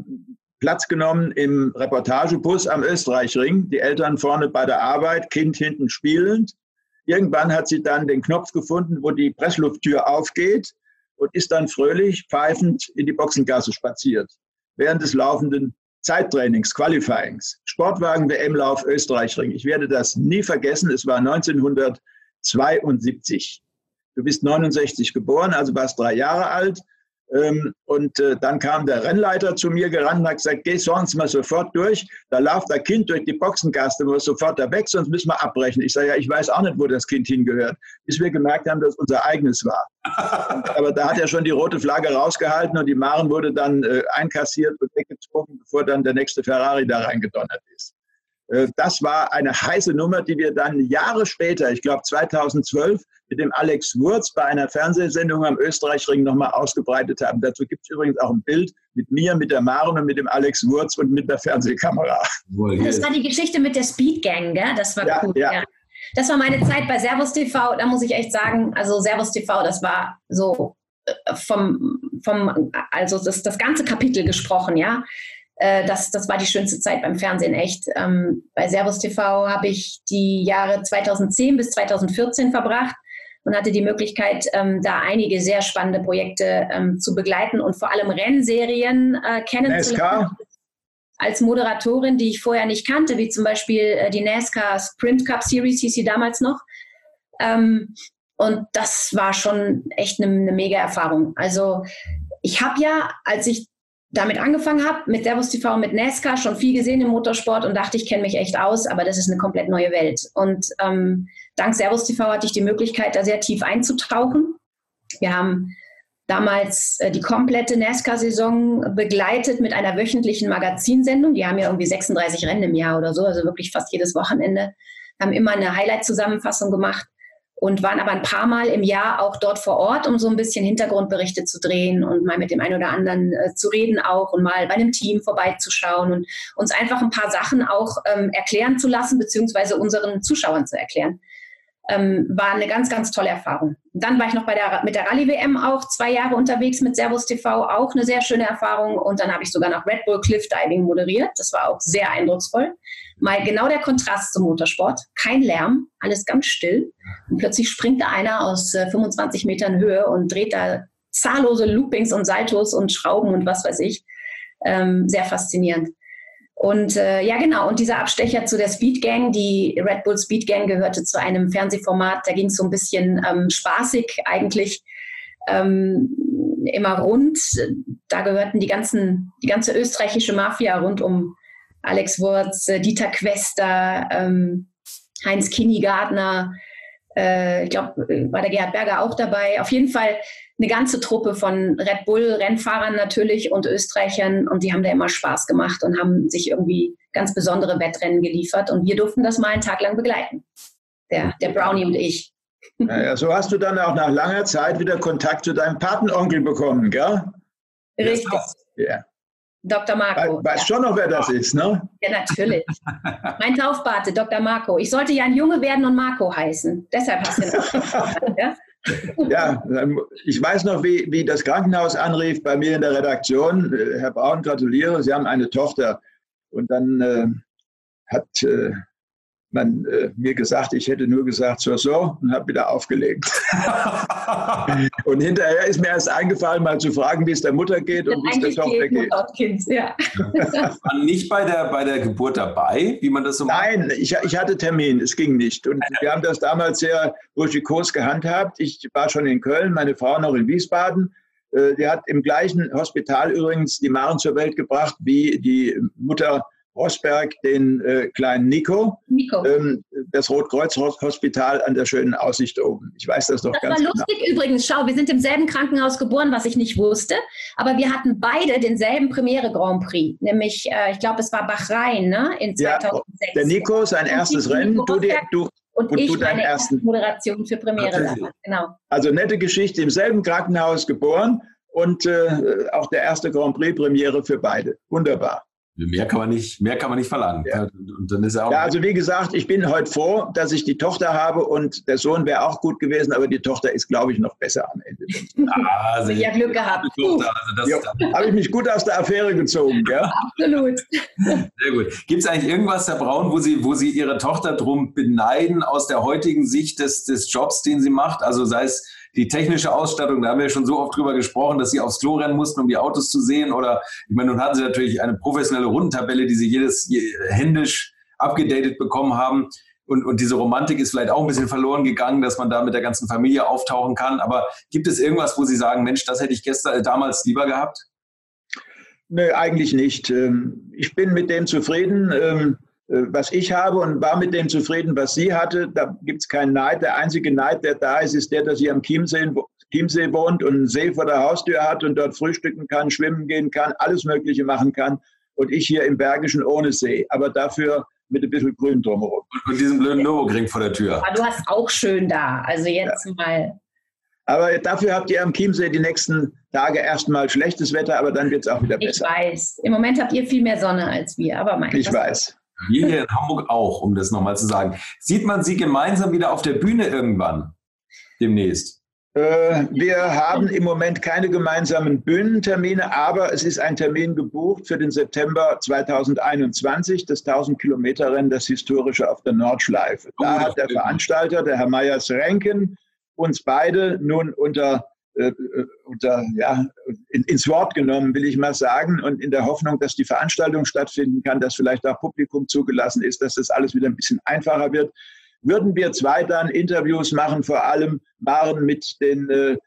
Platz genommen im Reportagebus am Österreichring. Die Eltern vorne bei der Arbeit, Kind hinten spielend. Irgendwann hat sie dann den Knopf gefunden, wo die Presslufttür aufgeht und ist dann fröhlich pfeifend in die Boxengasse spaziert. Während des laufenden Zeittrainings, Qualifyings, Sportwagen-WM-Lauf Österreichring. Ich werde das nie vergessen. Es war 1972. Du bist 69 geboren, also warst drei Jahre alt. Ähm, und äh, dann kam der Rennleiter zu mir gerannt und hat gesagt, geh sonst mal sofort durch. Da läuft der Kind durch die Boxengasse, muss sofort da weg, sonst müssen wir abbrechen. Ich sage, ja, ich weiß auch nicht, wo das Kind hingehört, bis wir gemerkt haben, dass es unser eigenes war. Aber da hat er schon die rote Flagge rausgehalten und die Maren wurde dann äh, einkassiert und weggezogen, bevor dann der nächste Ferrari da reingedonnert ist. Äh, das war eine heiße Nummer, die wir dann Jahre später, ich glaube 2012, mit dem Alex Wurz bei einer Fernsehsendung am Österreichring nochmal ausgebreitet haben. Dazu gibt es übrigens auch ein Bild mit mir, mit der Maren und mit dem Alex Wurz und mit der Fernsehkamera. Das war die Geschichte mit der Speed Gang, gell? Das war Ja, cool. ja. Ja. Das war meine Zeit bei Servus TV. Da muss ich echt sagen, also Servus TV, das war so äh, vom, vom also das, das ganze Kapitel gesprochen, ja. Äh, Das, das war die schönste Zeit beim Fernsehen, echt. Ähm, Bei Servus TV habe ich die Jahre 2010 bis 2014 verbracht und hatte die Möglichkeit, ähm, da einige sehr spannende Projekte ähm, zu begleiten und vor allem Rennserien äh, kennenzulernen. NASCAR? Als Moderatorin, die ich vorher nicht kannte, wie zum Beispiel äh, die NASCAR Sprint Cup Series, hieß sie damals noch. Ähm, und das war schon echt eine, eine mega Erfahrung. Also ich habe ja, als ich damit angefangen habe, mit Servus TV, mit NASCAR, schon viel gesehen im Motorsport und dachte, ich kenne mich echt aus, aber das ist eine komplett neue Welt. Und ähm, dank Servus TV hatte ich die Möglichkeit, da sehr tief einzutauchen. Wir haben damals äh, die komplette NASCAR-Saison begleitet mit einer wöchentlichen Magazinsendung. Die haben ja irgendwie 36 Rennen im Jahr oder so, also wirklich fast jedes Wochenende. Haben immer eine Highlight-Zusammenfassung gemacht und waren aber ein paar Mal im Jahr auch dort vor Ort, um so ein bisschen Hintergrundberichte zu drehen und mal mit dem einen oder anderen äh, zu reden auch und mal bei einem Team vorbeizuschauen und uns einfach ein paar Sachen auch ähm, erklären zu lassen, beziehungsweise unseren Zuschauern zu erklären. Ähm, war eine ganz, ganz tolle Erfahrung. Dann war ich noch bei der, mit der Rallye-WM auch zwei Jahre unterwegs mit Servus TV, auch eine sehr schöne Erfahrung. Und dann habe ich sogar noch Red Bull Cliff Diving moderiert. Das war auch sehr eindrucksvoll. Mal genau der Kontrast zum Motorsport. Kein Lärm, alles ganz still. Und plötzlich springt da einer aus äh, 25 Metern Höhe und dreht da zahllose Loopings und Saltos und Schrauben und was weiß ich. Ähm, sehr faszinierend. Und äh, ja, genau. Und dieser Abstecher zu der Speed Gang, die Red Bull Speed Gang gehörte zu einem Fernsehformat, da ging es so ein bisschen ähm, spaßig eigentlich. Ähm, immer rund. Da gehörten die ganzen, die ganze österreichische Mafia rund um Alex Wurz, äh, Dieter Quester, ähm, Heinz Kinnigartner, äh, ich glaube, war der Gerhard Berger auch dabei. Auf jeden Fall eine ganze Truppe von Red Bull-Rennfahrern natürlich und Österreichern und die haben da immer Spaß gemacht und haben sich irgendwie ganz besondere Wettrennen geliefert und wir durften das mal einen Tag lang begleiten. Der, der Brownie und ich. Naja, so hast du dann auch nach langer Zeit wieder Kontakt zu deinem Patenonkel bekommen, gell? Richtig. Ja. Dr. Marco. We weißt schon noch, wer das ist, ne? Ja, natürlich. Mein Taufpate, Dr. Marco. Ich sollte ja ein Junge werden und Marco heißen. Deshalb hast du ja? Ja, ich weiß noch, wie, wie das Krankenhaus anrief bei mir in der Redaktion. Äh, Herr Braun, gratuliere, Sie haben eine Tochter. Und dann äh, hat äh, man äh, mir gesagt, ich hätte nur gesagt, so, so, und habe wieder aufgelegt. und hinterher ist mir erst eingefallen, mal zu fragen, wie es der Mutter geht und wie es der Tochter geht. Kind, ja. War nicht bei der, bei der Geburt dabei, wie man das so macht? Nein, ich, ich hatte Termin, es ging nicht. Und wir haben das damals sehr burschikos gehandhabt. Ich war schon in Köln, meine Frau noch in Wiesbaden. Äh, Die hat im gleichen Hospital übrigens die Maren zur Welt gebracht wie die Mutter Rosberg den äh, kleinen Nico, Nico. Ähm, das Rotkreuz-Hospital an der schönen Aussicht oben. Ich weiß das doch das ganz genau. Das war lustig übrigens. Schau, wir sind im selben Krankenhaus geboren, was ich nicht wusste. Aber wir hatten beide denselben Premiere Grand Prix. Nämlich, äh, ich glaube, es war Bahrain, ne? In 2006. Ja, der Nico, sein erstes Rennen. Du, du, und, und ich meine ersten Moderation für Premiere Genau. Also nette Geschichte, im selben Krankenhaus geboren und äh, auch der erste Grand Prix Premiere für beide. Wunderbar. Mehr kann man nicht, mehr kann man nicht verlangen. Ja. Und dann ist er auch ja, also wie gesagt, ich bin heute froh, dass ich die Tochter habe und der Sohn wäre auch gut gewesen, aber die Tochter ist, glaube ich, noch besser am Ende. Ah, also ja Glück gehabt. Tochter, also ja, habe ich mich gut aus der Affäre gezogen. Ja? Absolut. Sehr gut. Gibt es eigentlich irgendwas, Herr Braun, wo Sie, wo Sie Ihre Tochter drum beneiden aus der heutigen Sicht des, des Jobs, den sie macht? Also sei es die technische Ausstattung, da haben wir schon so oft drüber gesprochen, dass sie aufs Klo rennen mussten, um die Autos zu sehen. Oder ich meine, nun hatten sie natürlich eine professionelle Rundentabelle, die sie jedes händisch abgedatet bekommen haben. Und, und diese Romantik ist vielleicht auch ein bisschen verloren gegangen, dass man da mit der ganzen Familie auftauchen kann. Aber gibt es irgendwas, wo Sie sagen, Mensch, das hätte ich gestern äh, damals lieber gehabt? Nö, eigentlich nicht. Ähm, ich bin mit dem zufrieden. Äh, was ich habe und war mit dem zufrieden, was sie hatte. Da gibt es keinen Neid. Der einzige Neid, der da ist, ist der, dass sie am Chiemsee, Chiemsee wohnt und einen See vor der Haustür hat und dort frühstücken kann, schwimmen gehen kann, alles Mögliche machen kann. Und ich hier im Bergischen ohne See, aber dafür mit ein bisschen Grün drumherum. Und diesem blöden Nürburgring vor der Tür. Aber du hast auch schön da. Also jetzt ja. mal. Aber dafür habt ihr am Chiemsee die nächsten Tage erstmal schlechtes Wetter, aber dann wird es auch wieder besser. Ich weiß. Im Moment habt ihr viel mehr Sonne als wir, aber mein Ich weiß. Wir hier in Hamburg auch, um das nochmal zu sagen. Sieht man Sie gemeinsam wieder auf der Bühne irgendwann demnächst? Äh, wir haben im Moment keine gemeinsamen Bühnentermine, aber es ist ein Termin gebucht für den September 2021, das 1000 Kilometer Rennen, das historische auf der Nordschleife. Da oh, hat der Veranstalter, der Herr Meyers Renken, uns beide nun unter äh, unter, ja, in, ins Wort genommen, will ich mal sagen, und in der Hoffnung, dass die Veranstaltung stattfinden kann, dass vielleicht auch Publikum zugelassen ist, dass das alles wieder ein bisschen einfacher wird. Würden wir zwei dann Interviews machen, vor allem waren mit den äh,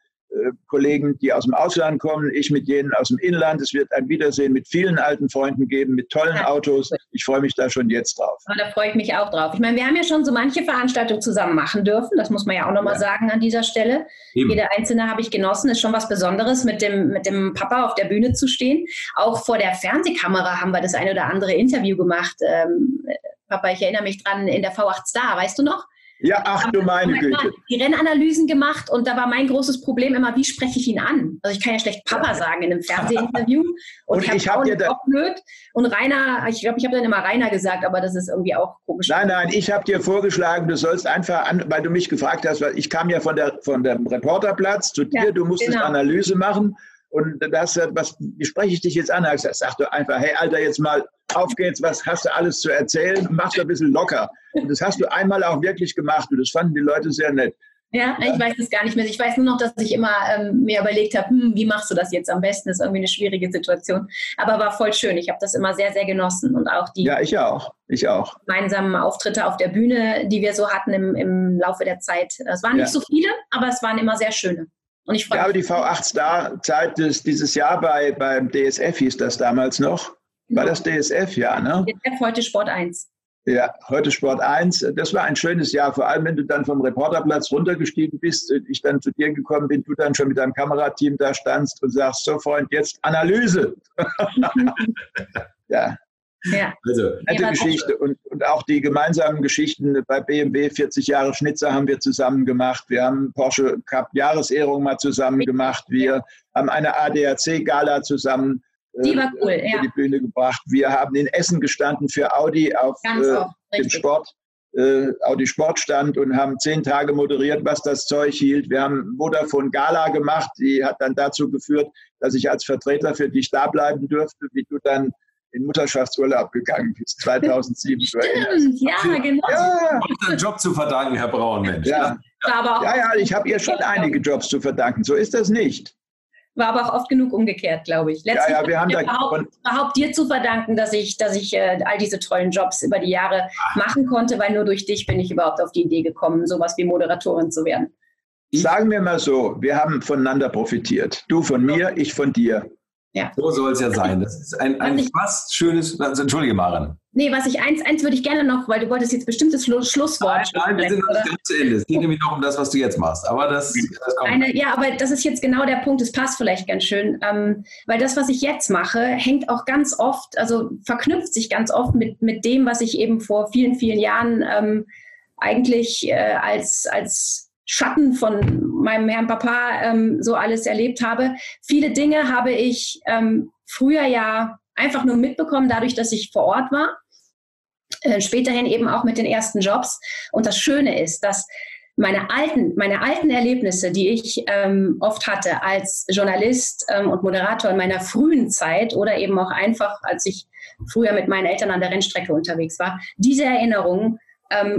Kollegen, die aus dem Ausland kommen, ich mit jenen aus dem Inland. Es wird ein Wiedersehen mit vielen alten Freunden geben, mit tollen Autos. Ich freue mich da schon jetzt drauf. Da freue ich mich auch drauf. Ich meine, wir haben ja schon so manche Veranstaltungen zusammen machen dürfen. Das muss man ja auch nochmal ja. sagen an dieser Stelle. Eben. Jede einzelne habe ich genossen. Ist schon was Besonderes, mit dem, mit dem Papa auf der Bühne zu stehen. Auch vor der Fernsehkamera haben wir das ein oder andere Interview gemacht. Ähm, Papa, ich erinnere mich dran in der V8 Star, weißt du noch? Ja, ach du meine Güte. Die Rennanalysen gemacht und da war mein großes Problem immer, wie spreche ich ihn an? Also ich kann ja schlecht Papa sagen in einem Fernsehinterview. Und, und ich habe dir da blöd. Und Rainer, ich glaube, ich habe dann immer Rainer gesagt, aber das ist irgendwie auch komisch. Nein, nein, ich habe dir vorgeschlagen, du sollst einfach, an, weil du mich gefragt hast, weil ich kam ja von der von dem Reporterplatz zu dir, ja, du musstest genau. Analyse machen und das, was, wie spreche ich dich jetzt an? Ich sag doch einfach, hey Alter, jetzt mal auf geht's, was hast du alles zu erzählen? Mach doch ein bisschen locker. Und das hast du einmal auch wirklich gemacht und das fanden die Leute sehr nett. Ja, ich weiß es gar nicht mehr. Ich weiß nur noch, dass ich immer ähm, mir überlegt habe, hm, wie machst du das jetzt am besten? Das ist irgendwie eine schwierige Situation. Aber war voll schön. Ich habe das immer sehr, sehr genossen und auch die ja, ich auch. Ich auch. gemeinsamen Auftritte auf der Bühne, die wir so hatten im, im Laufe der Zeit. Es waren nicht ja. so viele, aber es waren immer sehr schöne. Und ich, ich glaube, die V8 Star-Zeit dieses Jahr bei, beim DSF hieß das damals noch. War das DSF, ja, ne? DSF, heute Sport 1. Ja, heute Sport 1. Das war ein schönes Jahr, vor allem wenn du dann vom Reporterplatz runtergestiegen bist, ich dann zu dir gekommen bin, du dann schon mit deinem Kamerateam da standst und sagst, so Freund, jetzt Analyse. ja, ja. Also, nette Geschichte. Und, und auch die gemeinsamen Geschichten bei BMW, 40 Jahre Schnitzer haben wir zusammen gemacht. Wir haben Porsche Cup Jahresehrung mal zusammen gemacht. Wir haben eine ADAC-Gala zusammen die war cool, äh, ja. die Bühne gebracht. Wir haben in Essen gestanden für Audi auf äh, dem Sport. Äh, Audi Sportstand und haben zehn Tage moderiert, was das Zeug hielt. Wir haben Vodafone Gala gemacht, die hat dann dazu geführt, dass ich als Vertreter für dich da bleiben durfte, wie du dann in Mutterschaftsurlaub gegangen bist, 2007. Stimmt, ja, genau. Ja. einen Job zu verdanken, Herr Braun, Mensch. Ja, ja, ja ich habe ihr schon einige Jobs zu verdanken. So ist das nicht. War aber auch oft genug umgekehrt, glaube ich. Letztlich ja, ja, wir haben da überhaupt, überhaupt dir zu verdanken, dass ich, dass ich äh, all diese tollen Jobs über die Jahre machen konnte, weil nur durch dich bin ich überhaupt auf die Idee gekommen, sowas wie Moderatorin zu werden. Sagen wir mal so, wir haben voneinander profitiert. Du von mir, ich von dir. Ja. So soll es ja sein. Das ist ein, ein ich, fast schönes. Also, Entschuldige, Maren. Nee, was ich eins, eins würde ich gerne noch, weil du wolltest jetzt bestimmtes Schlusswort. Nein, nein, wir sind noch nicht ganz zu Ende. Es geht nämlich noch um das, was du jetzt machst. Aber das, das kommt. Eine, ja, aber das ist jetzt genau der Punkt. Es passt vielleicht ganz schön, ähm, weil das, was ich jetzt mache, hängt auch ganz oft, also verknüpft sich ganz oft mit, mit dem, was ich eben vor vielen, vielen Jahren ähm, eigentlich äh, als, als Schatten von meinem Herrn Papa ähm, so alles erlebt habe. Viele Dinge habe ich ähm, früher ja einfach nur mitbekommen, dadurch, dass ich vor Ort war. Äh, späterhin eben auch mit den ersten Jobs. Und das Schöne ist, dass meine alten, meine alten Erlebnisse, die ich ähm, oft hatte als Journalist ähm, und Moderator in meiner frühen Zeit oder eben auch einfach, als ich früher mit meinen Eltern an der Rennstrecke unterwegs war, diese Erinnerungen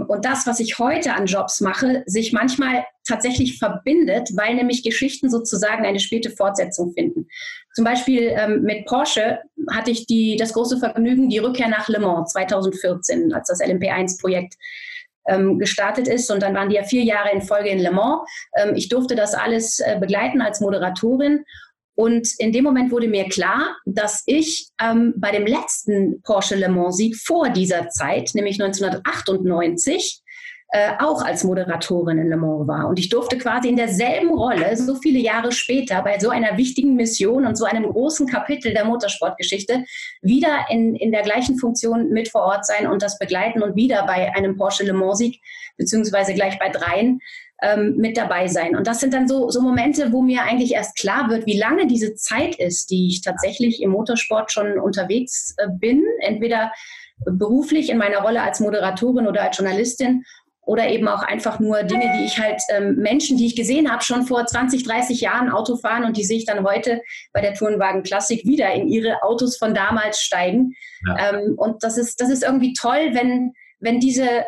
und das, was ich heute an Jobs mache, sich manchmal tatsächlich verbindet, weil nämlich Geschichten sozusagen eine späte Fortsetzung finden. Zum Beispiel ähm, mit Porsche hatte ich die, das große Vergnügen, die Rückkehr nach Le Mans 2014, als das LMP1-Projekt ähm, gestartet ist. Und dann waren die ja vier Jahre in Folge in Le Mans. Ähm, ich durfte das alles äh, begleiten als Moderatorin. Und in dem Moment wurde mir klar, dass ich ähm, bei dem letzten Porsche Le Mans-Sieg vor dieser Zeit, nämlich 1998, äh, auch als Moderatorin in Le Mans war. Und ich durfte quasi in derselben Rolle, so viele Jahre später, bei so einer wichtigen Mission und so einem großen Kapitel der Motorsportgeschichte, wieder in, in der gleichen Funktion mit vor Ort sein und das begleiten und wieder bei einem Porsche Le Mans-Sieg, beziehungsweise gleich bei dreien, ähm, mit dabei sein. Und das sind dann so, so Momente, wo mir eigentlich erst klar wird, wie lange diese Zeit ist, die ich tatsächlich im Motorsport schon unterwegs äh, bin, entweder beruflich in meiner Rolle als Moderatorin oder als Journalistin oder eben auch einfach nur Dinge, die ich halt ähm, Menschen, die ich gesehen habe, schon vor 20, 30 Jahren Auto fahren und die sehe ich dann heute bei der Tourenwagen Klassik wieder in ihre Autos von damals steigen. Ja. Ähm, und das ist, das ist irgendwie toll, wenn, wenn diese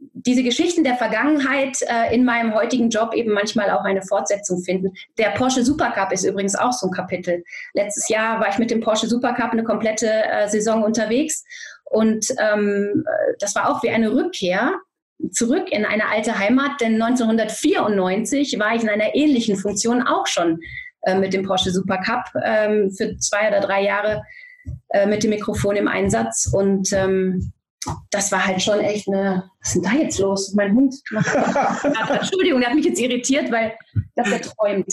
diese Geschichten der Vergangenheit äh, in meinem heutigen Job eben manchmal auch eine Fortsetzung finden. Der Porsche Supercup ist übrigens auch so ein Kapitel. Letztes Jahr war ich mit dem Porsche Supercup eine komplette äh, Saison unterwegs und ähm, das war auch wie eine Rückkehr zurück in eine alte Heimat, denn 1994 war ich in einer ähnlichen Funktion auch schon äh, mit dem Porsche Supercup ähm, für zwei oder drei Jahre äh, mit dem Mikrofon im Einsatz und ähm, das war halt schon echt eine, was ist denn da jetzt los? Mein Hund macht, Entschuldigung, der hat mich jetzt irritiert, weil das er träumt.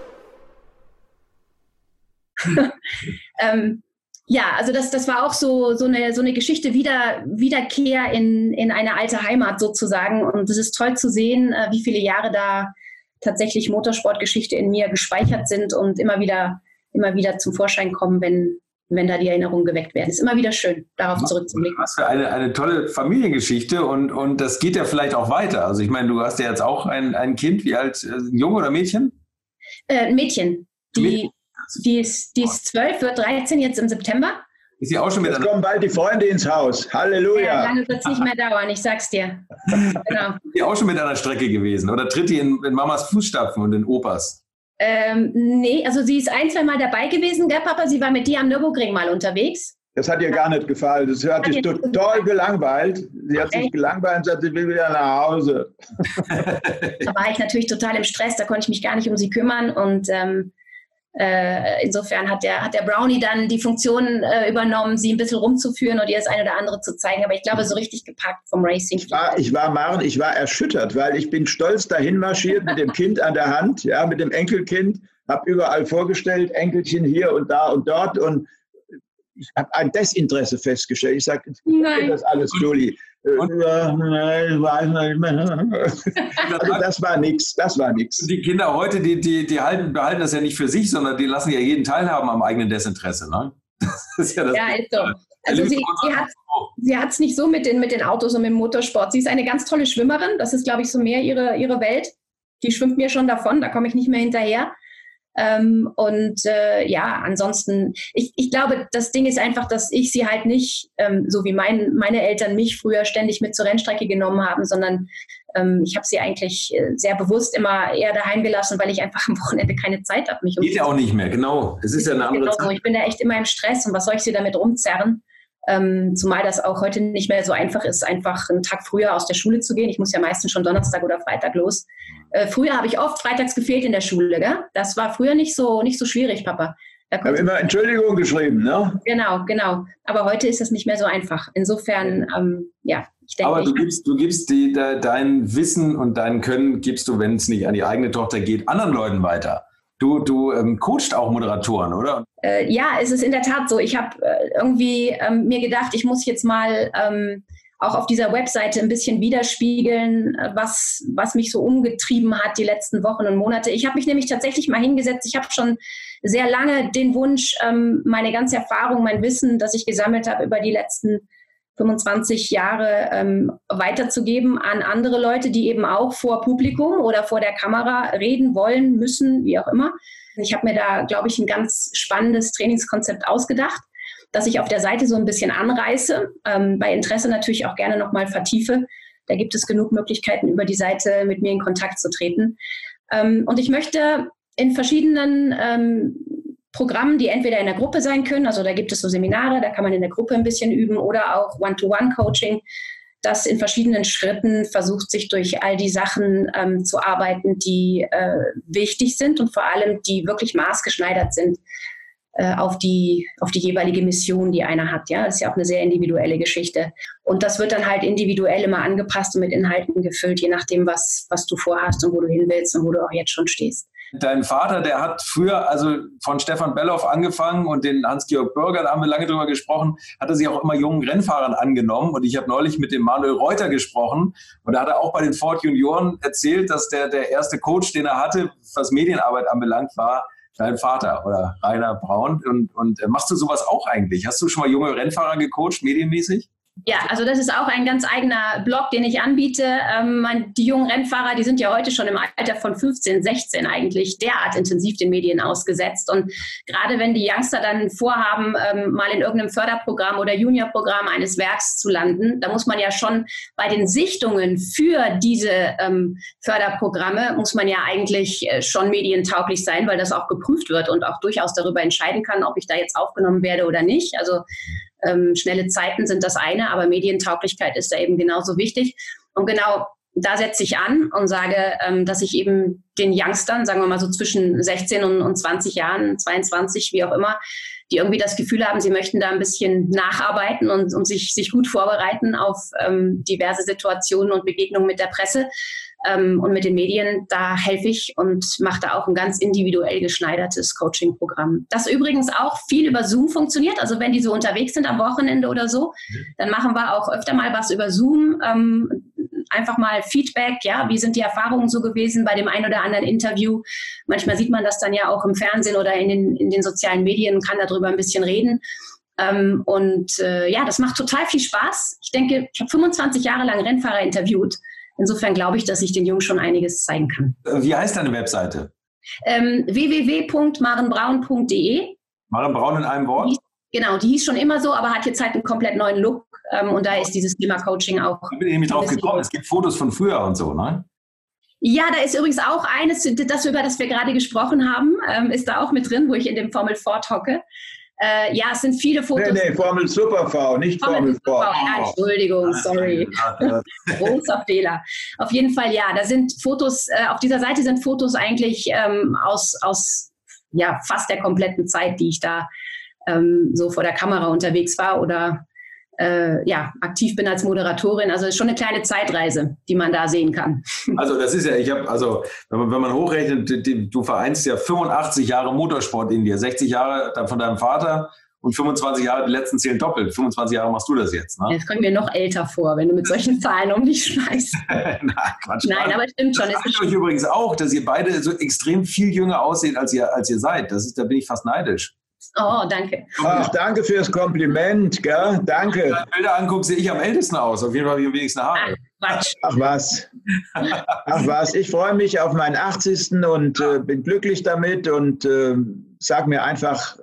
ähm, Ja, also das, das war auch so, so, eine, so eine Geschichte, wieder, Wiederkehr in, in eine alte Heimat sozusagen. Und es ist toll zu sehen, äh, wie viele Jahre da tatsächlich Motorsportgeschichte in mir gespeichert sind und immer wieder, immer wieder zum Vorschein kommen, wenn, wenn da die Erinnerungen geweckt werden. Es ist immer wieder schön, darauf zurückzublicken. Was für eine, eine tolle Familiengeschichte und, und das geht ja vielleicht auch weiter. Also ich meine, du hast ja jetzt auch ein, ein Kind, wie alt, äh, Junge oder Mädchen? Äh, Mädchen. Die, Mädchen. Die, ist, die ist zwölf, wird 13 jetzt im September. Ist sie auch schon mit Jetzt kommen bald die Freunde ins Haus. Halleluja. Ja, lange wird es nicht mehr dauern, ich sag's dir. Genau. Ist die auch schon mit an der Strecke gewesen? Oder tritt die in, in Mamas Fußstapfen und in Opas? Ähm, nee, also sie ist ein, zwei Mal dabei gewesen, gell, Papa? Sie war mit dir am Nürburgring mal unterwegs. Das hat ihr gar nicht gefallen. Das hat, hat sich total gelangweilt. Sie hat sich gelangweilt und sagt, sie will wieder nach Hause. da war ich natürlich total im Stress, da konnte ich mich gar nicht um sie kümmern. Und ähm, äh, insofern hat der, hat der Brownie dann die Funktion äh, übernommen, sie ein bisschen rumzuführen oder ihr das eine oder andere zu zeigen. Aber ich glaube, so richtig gepackt vom Racing. Ich war, ich war, Maren, ich war erschüttert, weil ich bin stolz dahin marschiert mit dem Kind an der Hand, ja, mit dem Enkelkind, habe überall vorgestellt, Enkelchen hier und da und dort und ich habe ein Desinteresse festgestellt. Ich sage, das alles, Julie. Und, also das war nichts, das war nichts. Die Kinder heute, die, die, die halten, behalten das ja nicht für sich, sondern die lassen ja jeden teilhaben am eigenen Desinteresse. Ne? Das ist ja, das ja ist so. Also sie, sie hat es nicht so mit den, mit den Autos und mit dem Motorsport. Sie ist eine ganz tolle Schwimmerin. Das ist, glaube ich, so mehr ihre, ihre Welt. Die schwimmt mir schon davon, da komme ich nicht mehr hinterher. Ähm, und äh, ja, ansonsten, ich, ich glaube, das Ding ist einfach, dass ich sie halt nicht, ähm, so wie mein, meine Eltern mich früher ständig mit zur Rennstrecke genommen haben, sondern ähm, ich habe sie eigentlich äh, sehr bewusst immer eher daheim gelassen, weil ich einfach am Wochenende keine Zeit habe. Mich Geht ja auch nicht mehr, genau. Es ist ja eine andere genau Zeit. So. Ich bin da echt immer im Stress und was soll ich sie damit rumzerren? Ähm, zumal das auch heute nicht mehr so einfach ist, einfach einen Tag früher aus der Schule zu gehen. Ich muss ja meistens schon Donnerstag oder Freitag los. Äh, früher habe ich oft freitags gefehlt in der Schule. Gell? Das war früher nicht so, nicht so schwierig, Papa. Da habe immer Entschuldigung geschrieben, ne? Genau, genau. Aber heute ist das nicht mehr so einfach. Insofern, ähm, ja, ich denke. Aber du gibst, du gibst die, de, dein Wissen und dein Können, gibst du, wenn es nicht an die eigene Tochter geht, anderen Leuten weiter. Du, du ähm, coachst auch Moderatoren, oder? Äh, ja, es ist in der Tat so. Ich habe äh, irgendwie ähm, mir gedacht, ich muss jetzt mal ähm, auch auf dieser Webseite ein bisschen widerspiegeln, äh, was, was mich so umgetrieben hat die letzten Wochen und Monate. Ich habe mich nämlich tatsächlich mal hingesetzt. Ich habe schon sehr lange den Wunsch, ähm, meine ganze Erfahrung, mein Wissen, das ich gesammelt habe über die letzten 25 Jahre ähm, weiterzugeben an andere Leute, die eben auch vor Publikum oder vor der Kamera reden wollen, müssen, wie auch immer. Ich habe mir da, glaube ich, ein ganz spannendes Trainingskonzept ausgedacht, das ich auf der Seite so ein bisschen anreiße, ähm, bei Interesse natürlich auch gerne nochmal vertiefe. Da gibt es genug Möglichkeiten, über die Seite mit mir in Kontakt zu treten. Ähm, und ich möchte in verschiedenen ähm, Programmen, die entweder in der Gruppe sein können, also da gibt es so Seminare, da kann man in der Gruppe ein bisschen üben oder auch One-to-One-Coaching, das in verschiedenen Schritten versucht, sich durch all die Sachen ähm, zu arbeiten, die äh, wichtig sind und vor allem die wirklich maßgeschneidert sind äh, auf, die, auf die jeweilige Mission, die einer hat. Ja, das ist ja auch eine sehr individuelle Geschichte. Und das wird dann halt individuell immer angepasst und mit Inhalten gefüllt, je nachdem, was, was du vorhast und wo du hin willst und wo du auch jetzt schon stehst. Dein Vater, der hat früher, also von Stefan Belloff angefangen und den Hans-Georg Bürger, da haben wir lange drüber gesprochen, hat er sich auch immer jungen Rennfahrern angenommen. Und ich habe neulich mit dem Manuel Reuter gesprochen und da hat er auch bei den Ford Junioren erzählt, dass der, der erste Coach, den er hatte, was Medienarbeit anbelangt, war dein Vater oder Rainer Braun. Und, und äh, machst du sowas auch eigentlich? Hast du schon mal junge Rennfahrer gecoacht, medienmäßig? Ja, also das ist auch ein ganz eigener Blog, den ich anbiete. Ähm, die jungen Rennfahrer, die sind ja heute schon im Alter von 15, 16 eigentlich derart intensiv den Medien ausgesetzt. Und gerade wenn die Youngster dann vorhaben, ähm, mal in irgendeinem Förderprogramm oder Juniorprogramm eines Werks zu landen, da muss man ja schon bei den Sichtungen für diese ähm, Förderprogramme, muss man ja eigentlich äh, schon medientauglich sein, weil das auch geprüft wird und auch durchaus darüber entscheiden kann, ob ich da jetzt aufgenommen werde oder nicht. Also ähm, schnelle Zeiten sind das eine, aber Medientauglichkeit ist da eben genauso wichtig. Und genau da setze ich an und sage, ähm, dass ich eben den Youngstern, sagen wir mal so zwischen 16 und, und 20 Jahren, 22, wie auch immer, die irgendwie das Gefühl haben, sie möchten da ein bisschen nacharbeiten und, und sich, sich gut vorbereiten auf ähm, diverse Situationen und Begegnungen mit der Presse ähm, und mit den Medien. Da helfe ich und mache da auch ein ganz individuell geschneidertes Coaching-Programm. Das übrigens auch viel über Zoom funktioniert. Also wenn die so unterwegs sind am Wochenende oder so, dann machen wir auch öfter mal was über Zoom. Ähm, einfach mal Feedback, ja, wie sind die Erfahrungen so gewesen bei dem einen oder anderen Interview. Manchmal sieht man das dann ja auch im Fernsehen oder in den, in den sozialen Medien und kann darüber ein bisschen reden. Ähm, und äh, ja, das macht total viel Spaß. Ich denke, ich habe 25 Jahre lang Rennfahrer interviewt. Insofern glaube ich, dass ich den Jungs schon einiges zeigen kann. Wie heißt deine Webseite? Ähm, www.marenbraun.de. Maren Braun in einem Wort? Genau, die hieß schon immer so, aber hat jetzt halt einen komplett neuen Look. Ähm, und da ist dieses Thema Coaching auch. Da bin ich nämlich drauf gekommen. Es gibt Fotos von früher und so, ne? Ja, da ist übrigens auch eines, das über das wir gerade gesprochen haben, ähm, ist da auch mit drin, wo ich in dem Formel Ford hocke. Äh, ja, es sind viele Fotos. Nee, nee, Formel Super V, nicht Formel, Formel Ford. Ja, Entschuldigung, sorry. Großer Fehler. Auf jeden Fall, ja, da sind Fotos, äh, auf dieser Seite sind Fotos eigentlich ähm, aus, aus ja, fast der kompletten Zeit, die ich da ähm, so vor der Kamera unterwegs war oder äh, ja, aktiv bin als Moderatorin. Also es ist schon eine kleine Zeitreise, die man da sehen kann. Also das ist ja, ich habe, also wenn man, wenn man hochrechnet, du vereinst ja 85 Jahre Motorsport in dir, 60 Jahre von deinem Vater und 25 Jahre, die letzten zählen doppelt. 25 Jahre machst du das jetzt. Ne? Jetzt kommen wir noch älter vor, wenn du mit solchen Zahlen um dich schmeißt. Nein, Quatsch. Nein, aber stimmt schon. Das ich euch übrigens auch, dass ihr beide so extrem viel jünger aussehen, als ihr, als ihr seid. Das ist, da bin ich fast neidisch. Oh, danke. Ach, danke fürs Kompliment, gell? Danke. Wenn du Bilder anguckst, sehe ich am ältesten aus. Auf jeden Fall habe ich am wenigsten Haare. Ach, Ach was. Ach was. Ich freue mich auf meinen 80. und äh, bin glücklich damit und äh, sage mir einfach,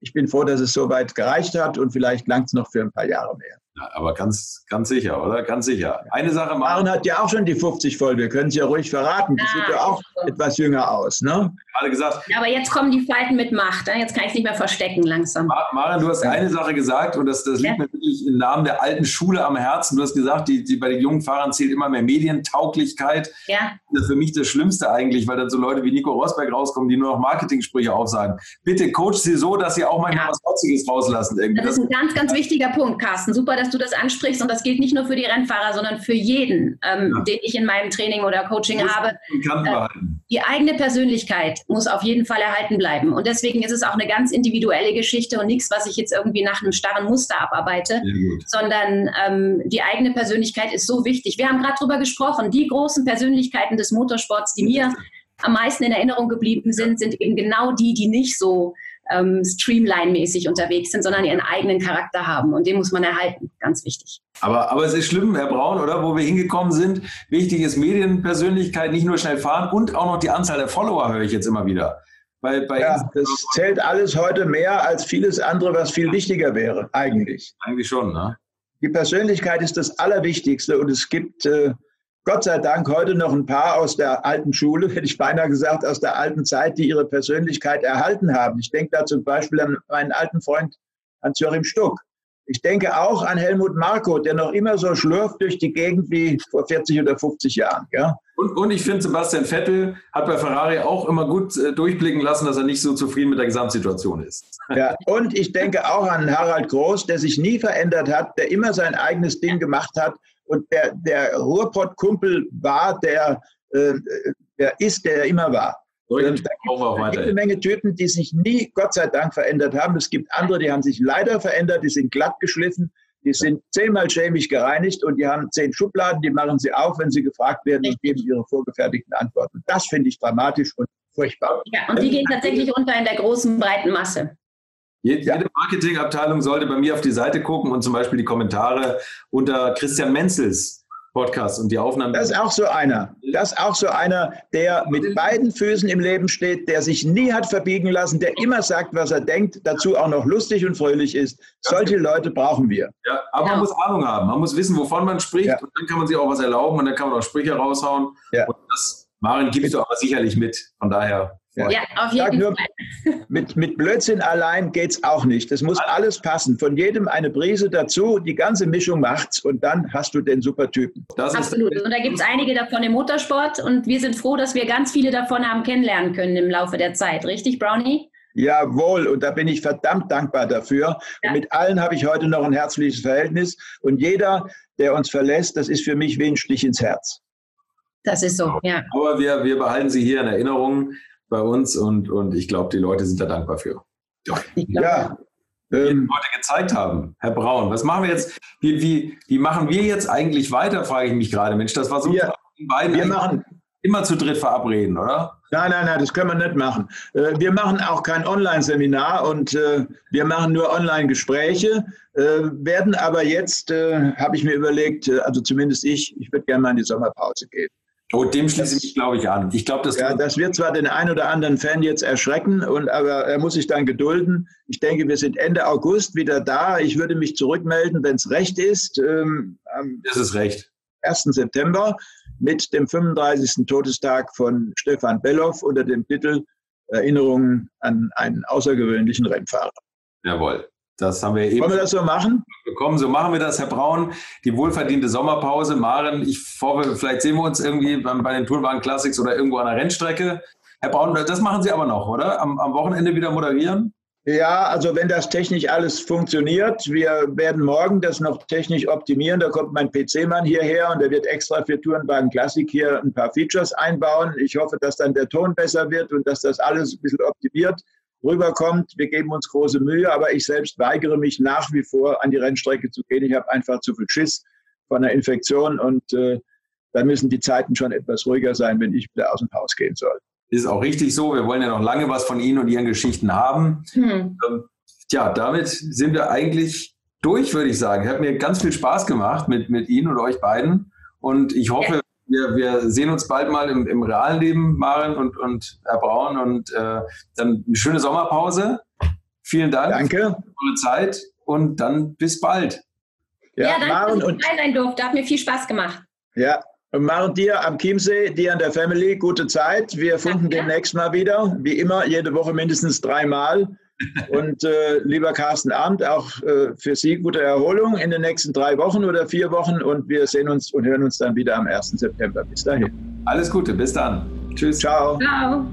ich bin froh, dass es so weit gereicht hat und vielleicht langt es noch für ein paar Jahre mehr. Ja, aber ganz, ganz sicher, oder? Ganz sicher. Eine Sache mal. Maren hat ja auch schon die 50 voll. Wir können es ja ruhig verraten. Die sieht ja auch etwas jünger aus, ne? Gerade gesagt. Ja, aber jetzt kommen die Falten mit Macht. Ne? Jetzt kann ich es nicht mehr verstecken langsam. Maren, du hast eine Sache gesagt und das, das liegt ja. mir wirklich im Namen der alten Schule am Herzen. Du hast gesagt, die, die bei den jungen Fahrern zählt immer mehr Medientauglichkeit. Ja. Das ist für mich das Schlimmste eigentlich, weil dann so Leute wie Nico Rosberg rauskommen, die nur noch Marketing-Sprüche aufsagen. Bitte coach sie so, dass sie auch manchmal ja. was Trotziges rauslassen. Irgendwie. Das ist ein ganz, ganz wichtiger Punkt, Carsten. Super, dass du das ansprichst und das gilt nicht nur für die Rennfahrer, sondern für jeden, ähm, ja. den ich in meinem Training oder Coaching habe. Äh, die eigene Persönlichkeit muss auf jeden Fall erhalten bleiben. Und deswegen ist es auch eine ganz individuelle Geschichte und nichts, was ich jetzt irgendwie nach einem starren Muster abarbeite, sondern ähm, die eigene Persönlichkeit ist so wichtig. Wir haben gerade darüber gesprochen, die großen Persönlichkeiten des Motorsports, die mir am meisten in Erinnerung geblieben sind, sind eben genau die, die nicht so ähm, Streamline-mäßig unterwegs sind, sondern ihren eigenen Charakter haben. Und den muss man erhalten. Ganz wichtig. Aber, aber es ist schlimm, Herr Braun, oder? Wo wir hingekommen sind. Wichtig ist Medienpersönlichkeit, nicht nur schnell fahren und auch noch die Anzahl der Follower höre ich jetzt immer wieder. Bei, bei ja, das zählt alles heute mehr als vieles andere, was viel wichtiger wäre, eigentlich. Eigentlich schon, ne? Die Persönlichkeit ist das Allerwichtigste und es gibt äh, Gott sei Dank heute noch ein paar aus der alten Schule, hätte ich beinahe gesagt, aus der alten Zeit, die ihre Persönlichkeit erhalten haben. Ich denke da zum Beispiel an meinen alten Freund Hans-Joachim Stuck. Ich denke auch an Helmut Marko, der noch immer so schlürft durch die Gegend wie vor 40 oder 50 Jahren. Ja? Und, und ich finde, Sebastian Vettel hat bei Ferrari auch immer gut äh, durchblicken lassen, dass er nicht so zufrieden mit der Gesamtsituation ist. Ja, und ich denke auch an Harald Groß, der sich nie verändert hat, der immer sein eigenes Ding gemacht hat und der, der Ruhrpott-Kumpel war, der, äh, der ist, der immer war. So, ähm, da gibt eine Menge Typen, die sich nie, Gott sei Dank, verändert haben. Es gibt andere, die haben sich leider verändert, die sind glatt geschliffen, die sind zehnmal chemisch gereinigt und die haben zehn Schubladen, die machen sie auf, wenn sie gefragt werden und geben ihre vorgefertigten Antworten. Das finde ich dramatisch und furchtbar. Ja, und die gehen tatsächlich unter in der großen, breiten Masse. Jede ja. Marketingabteilung sollte bei mir auf die Seite gucken und zum Beispiel die Kommentare unter Christian Menzels Podcast und die Aufnahmen. Das ist auch so einer. Das ist auch so einer, der mit beiden Füßen im Leben steht, der sich nie hat verbiegen lassen, der immer sagt, was er denkt, dazu auch noch lustig und fröhlich ist. Solche Leute brauchen wir. Ja, aber ja. man muss Ahnung haben. Man muss wissen, wovon man spricht ja. und dann kann man sich auch was erlauben und dann kann man auch Sprüche raushauen. Ja. Und das, Maren, gibst du aber sicherlich mit. Von daher. Ja, ja auf jeden nur, Fall. Mit, mit Blödsinn allein geht es auch nicht. Das muss alles passen. Von jedem eine Brise dazu, die ganze Mischung macht's und dann hast du den super Typen. Das Absolut. und da gibt es einige davon im Motorsport und wir sind froh, dass wir ganz viele davon haben kennenlernen können im Laufe der Zeit. Richtig, Brownie? Jawohl, und da bin ich verdammt dankbar dafür. Ja. mit allen habe ich heute noch ein herzliches Verhältnis. Und jeder, der uns verlässt, das ist für mich wie ein Stich ins Herz. Das ist so, ja. Aber wir, wir behalten sie hier in Erinnerung bei uns und, und ich glaube, die Leute sind da dankbar für. Ja. Ähm, heute gezeigt haben. Herr Braun, was machen wir jetzt? Wie, wie, wie machen wir jetzt eigentlich weiter, frage ich mich gerade. Mensch, das war so. Wir, wir machen, immer zu dritt verabreden, oder? Nein, nein, nein, das können wir nicht machen. Äh, wir machen auch kein Online-Seminar und äh, wir machen nur Online-Gespräche, äh, werden aber jetzt, habe ich mir überlegt, also zumindest ich, ich würde gerne mal in die Sommerpause gehen. Oh, dem schließe ich mich, glaube ich, an. Ich glaube, das, ja, das wird zwar den einen oder anderen Fan jetzt erschrecken, und, aber er muss sich dann gedulden. Ich denke, wir sind Ende August wieder da. Ich würde mich zurückmelden, wenn es recht ist. Ähm, das ist recht. 1. September mit dem 35. Todestag von Stefan Belloff unter dem Titel Erinnerungen an einen außergewöhnlichen Rennfahrer. Jawohl. Das haben wir eben. Wollen wir das so machen? Bekommen. So machen wir das, Herr Braun. Die wohlverdiente Sommerpause. Maren, ich hoffe, vielleicht sehen wir uns irgendwie bei den Tourwagen Classics oder irgendwo an der Rennstrecke. Herr Braun, das machen Sie aber noch, oder? Am, am Wochenende wieder moderieren? Ja, also wenn das technisch alles funktioniert, wir werden morgen das noch technisch optimieren. Da kommt mein PC-Mann hierher und der wird extra für Tourenwagen Classic hier ein paar Features einbauen. Ich hoffe, dass dann der Ton besser wird und dass das alles ein bisschen optimiert rüberkommt. Wir geben uns große Mühe, aber ich selbst weigere mich nach wie vor an die Rennstrecke zu gehen. Ich habe einfach zu viel Schiss von einer Infektion und äh, da müssen die Zeiten schon etwas ruhiger sein, wenn ich wieder aus dem Haus gehen soll. Ist auch richtig so. Wir wollen ja noch lange was von Ihnen und Ihren Geschichten haben. Hm. Ähm, tja, damit sind wir eigentlich durch, würde ich sagen. Hat mir ganz viel Spaß gemacht mit, mit Ihnen und euch beiden. Und ich hoffe, ja. Wir, wir sehen uns bald mal im, im realen Leben, Maren und, und Herr Braun. Und äh, dann eine schöne Sommerpause. Vielen Dank Danke. für eure Zeit und dann bis bald. Ja, ja danke, Maren dass ich sein durfte. Hat mir viel Spaß gemacht. Ja, und machen dir am Chiemsee, dir an der Family gute Zeit. Wir funken demnächst mal wieder, wie immer, jede Woche mindestens dreimal. Und äh, lieber Carsten Arndt, auch äh, für Sie gute Erholung in den nächsten drei Wochen oder vier Wochen. Und wir sehen uns und hören uns dann wieder am 1. September. Bis dahin. Alles Gute, bis dann. Tschüss. Ciao. Ciao.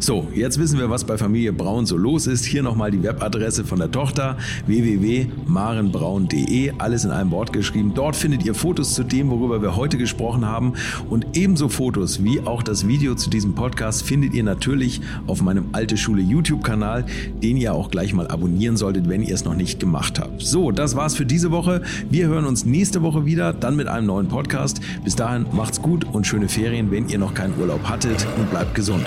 So, jetzt wissen wir, was bei Familie Braun so los ist. Hier nochmal die Webadresse von der Tochter www.marenbraun.de. Alles in einem Wort geschrieben. Dort findet ihr Fotos zu dem, worüber wir heute gesprochen haben. Und ebenso Fotos wie auch das Video zu diesem Podcast findet ihr natürlich auf meinem Alte Schule YouTube-Kanal, den ihr auch gleich mal abonnieren solltet, wenn ihr es noch nicht gemacht habt. So, das war's für diese Woche. Wir hören uns nächste Woche wieder, dann mit einem neuen Podcast. Bis dahin macht's gut und schöne Ferien, wenn ihr noch keinen Urlaub hattet und bleibt gesund.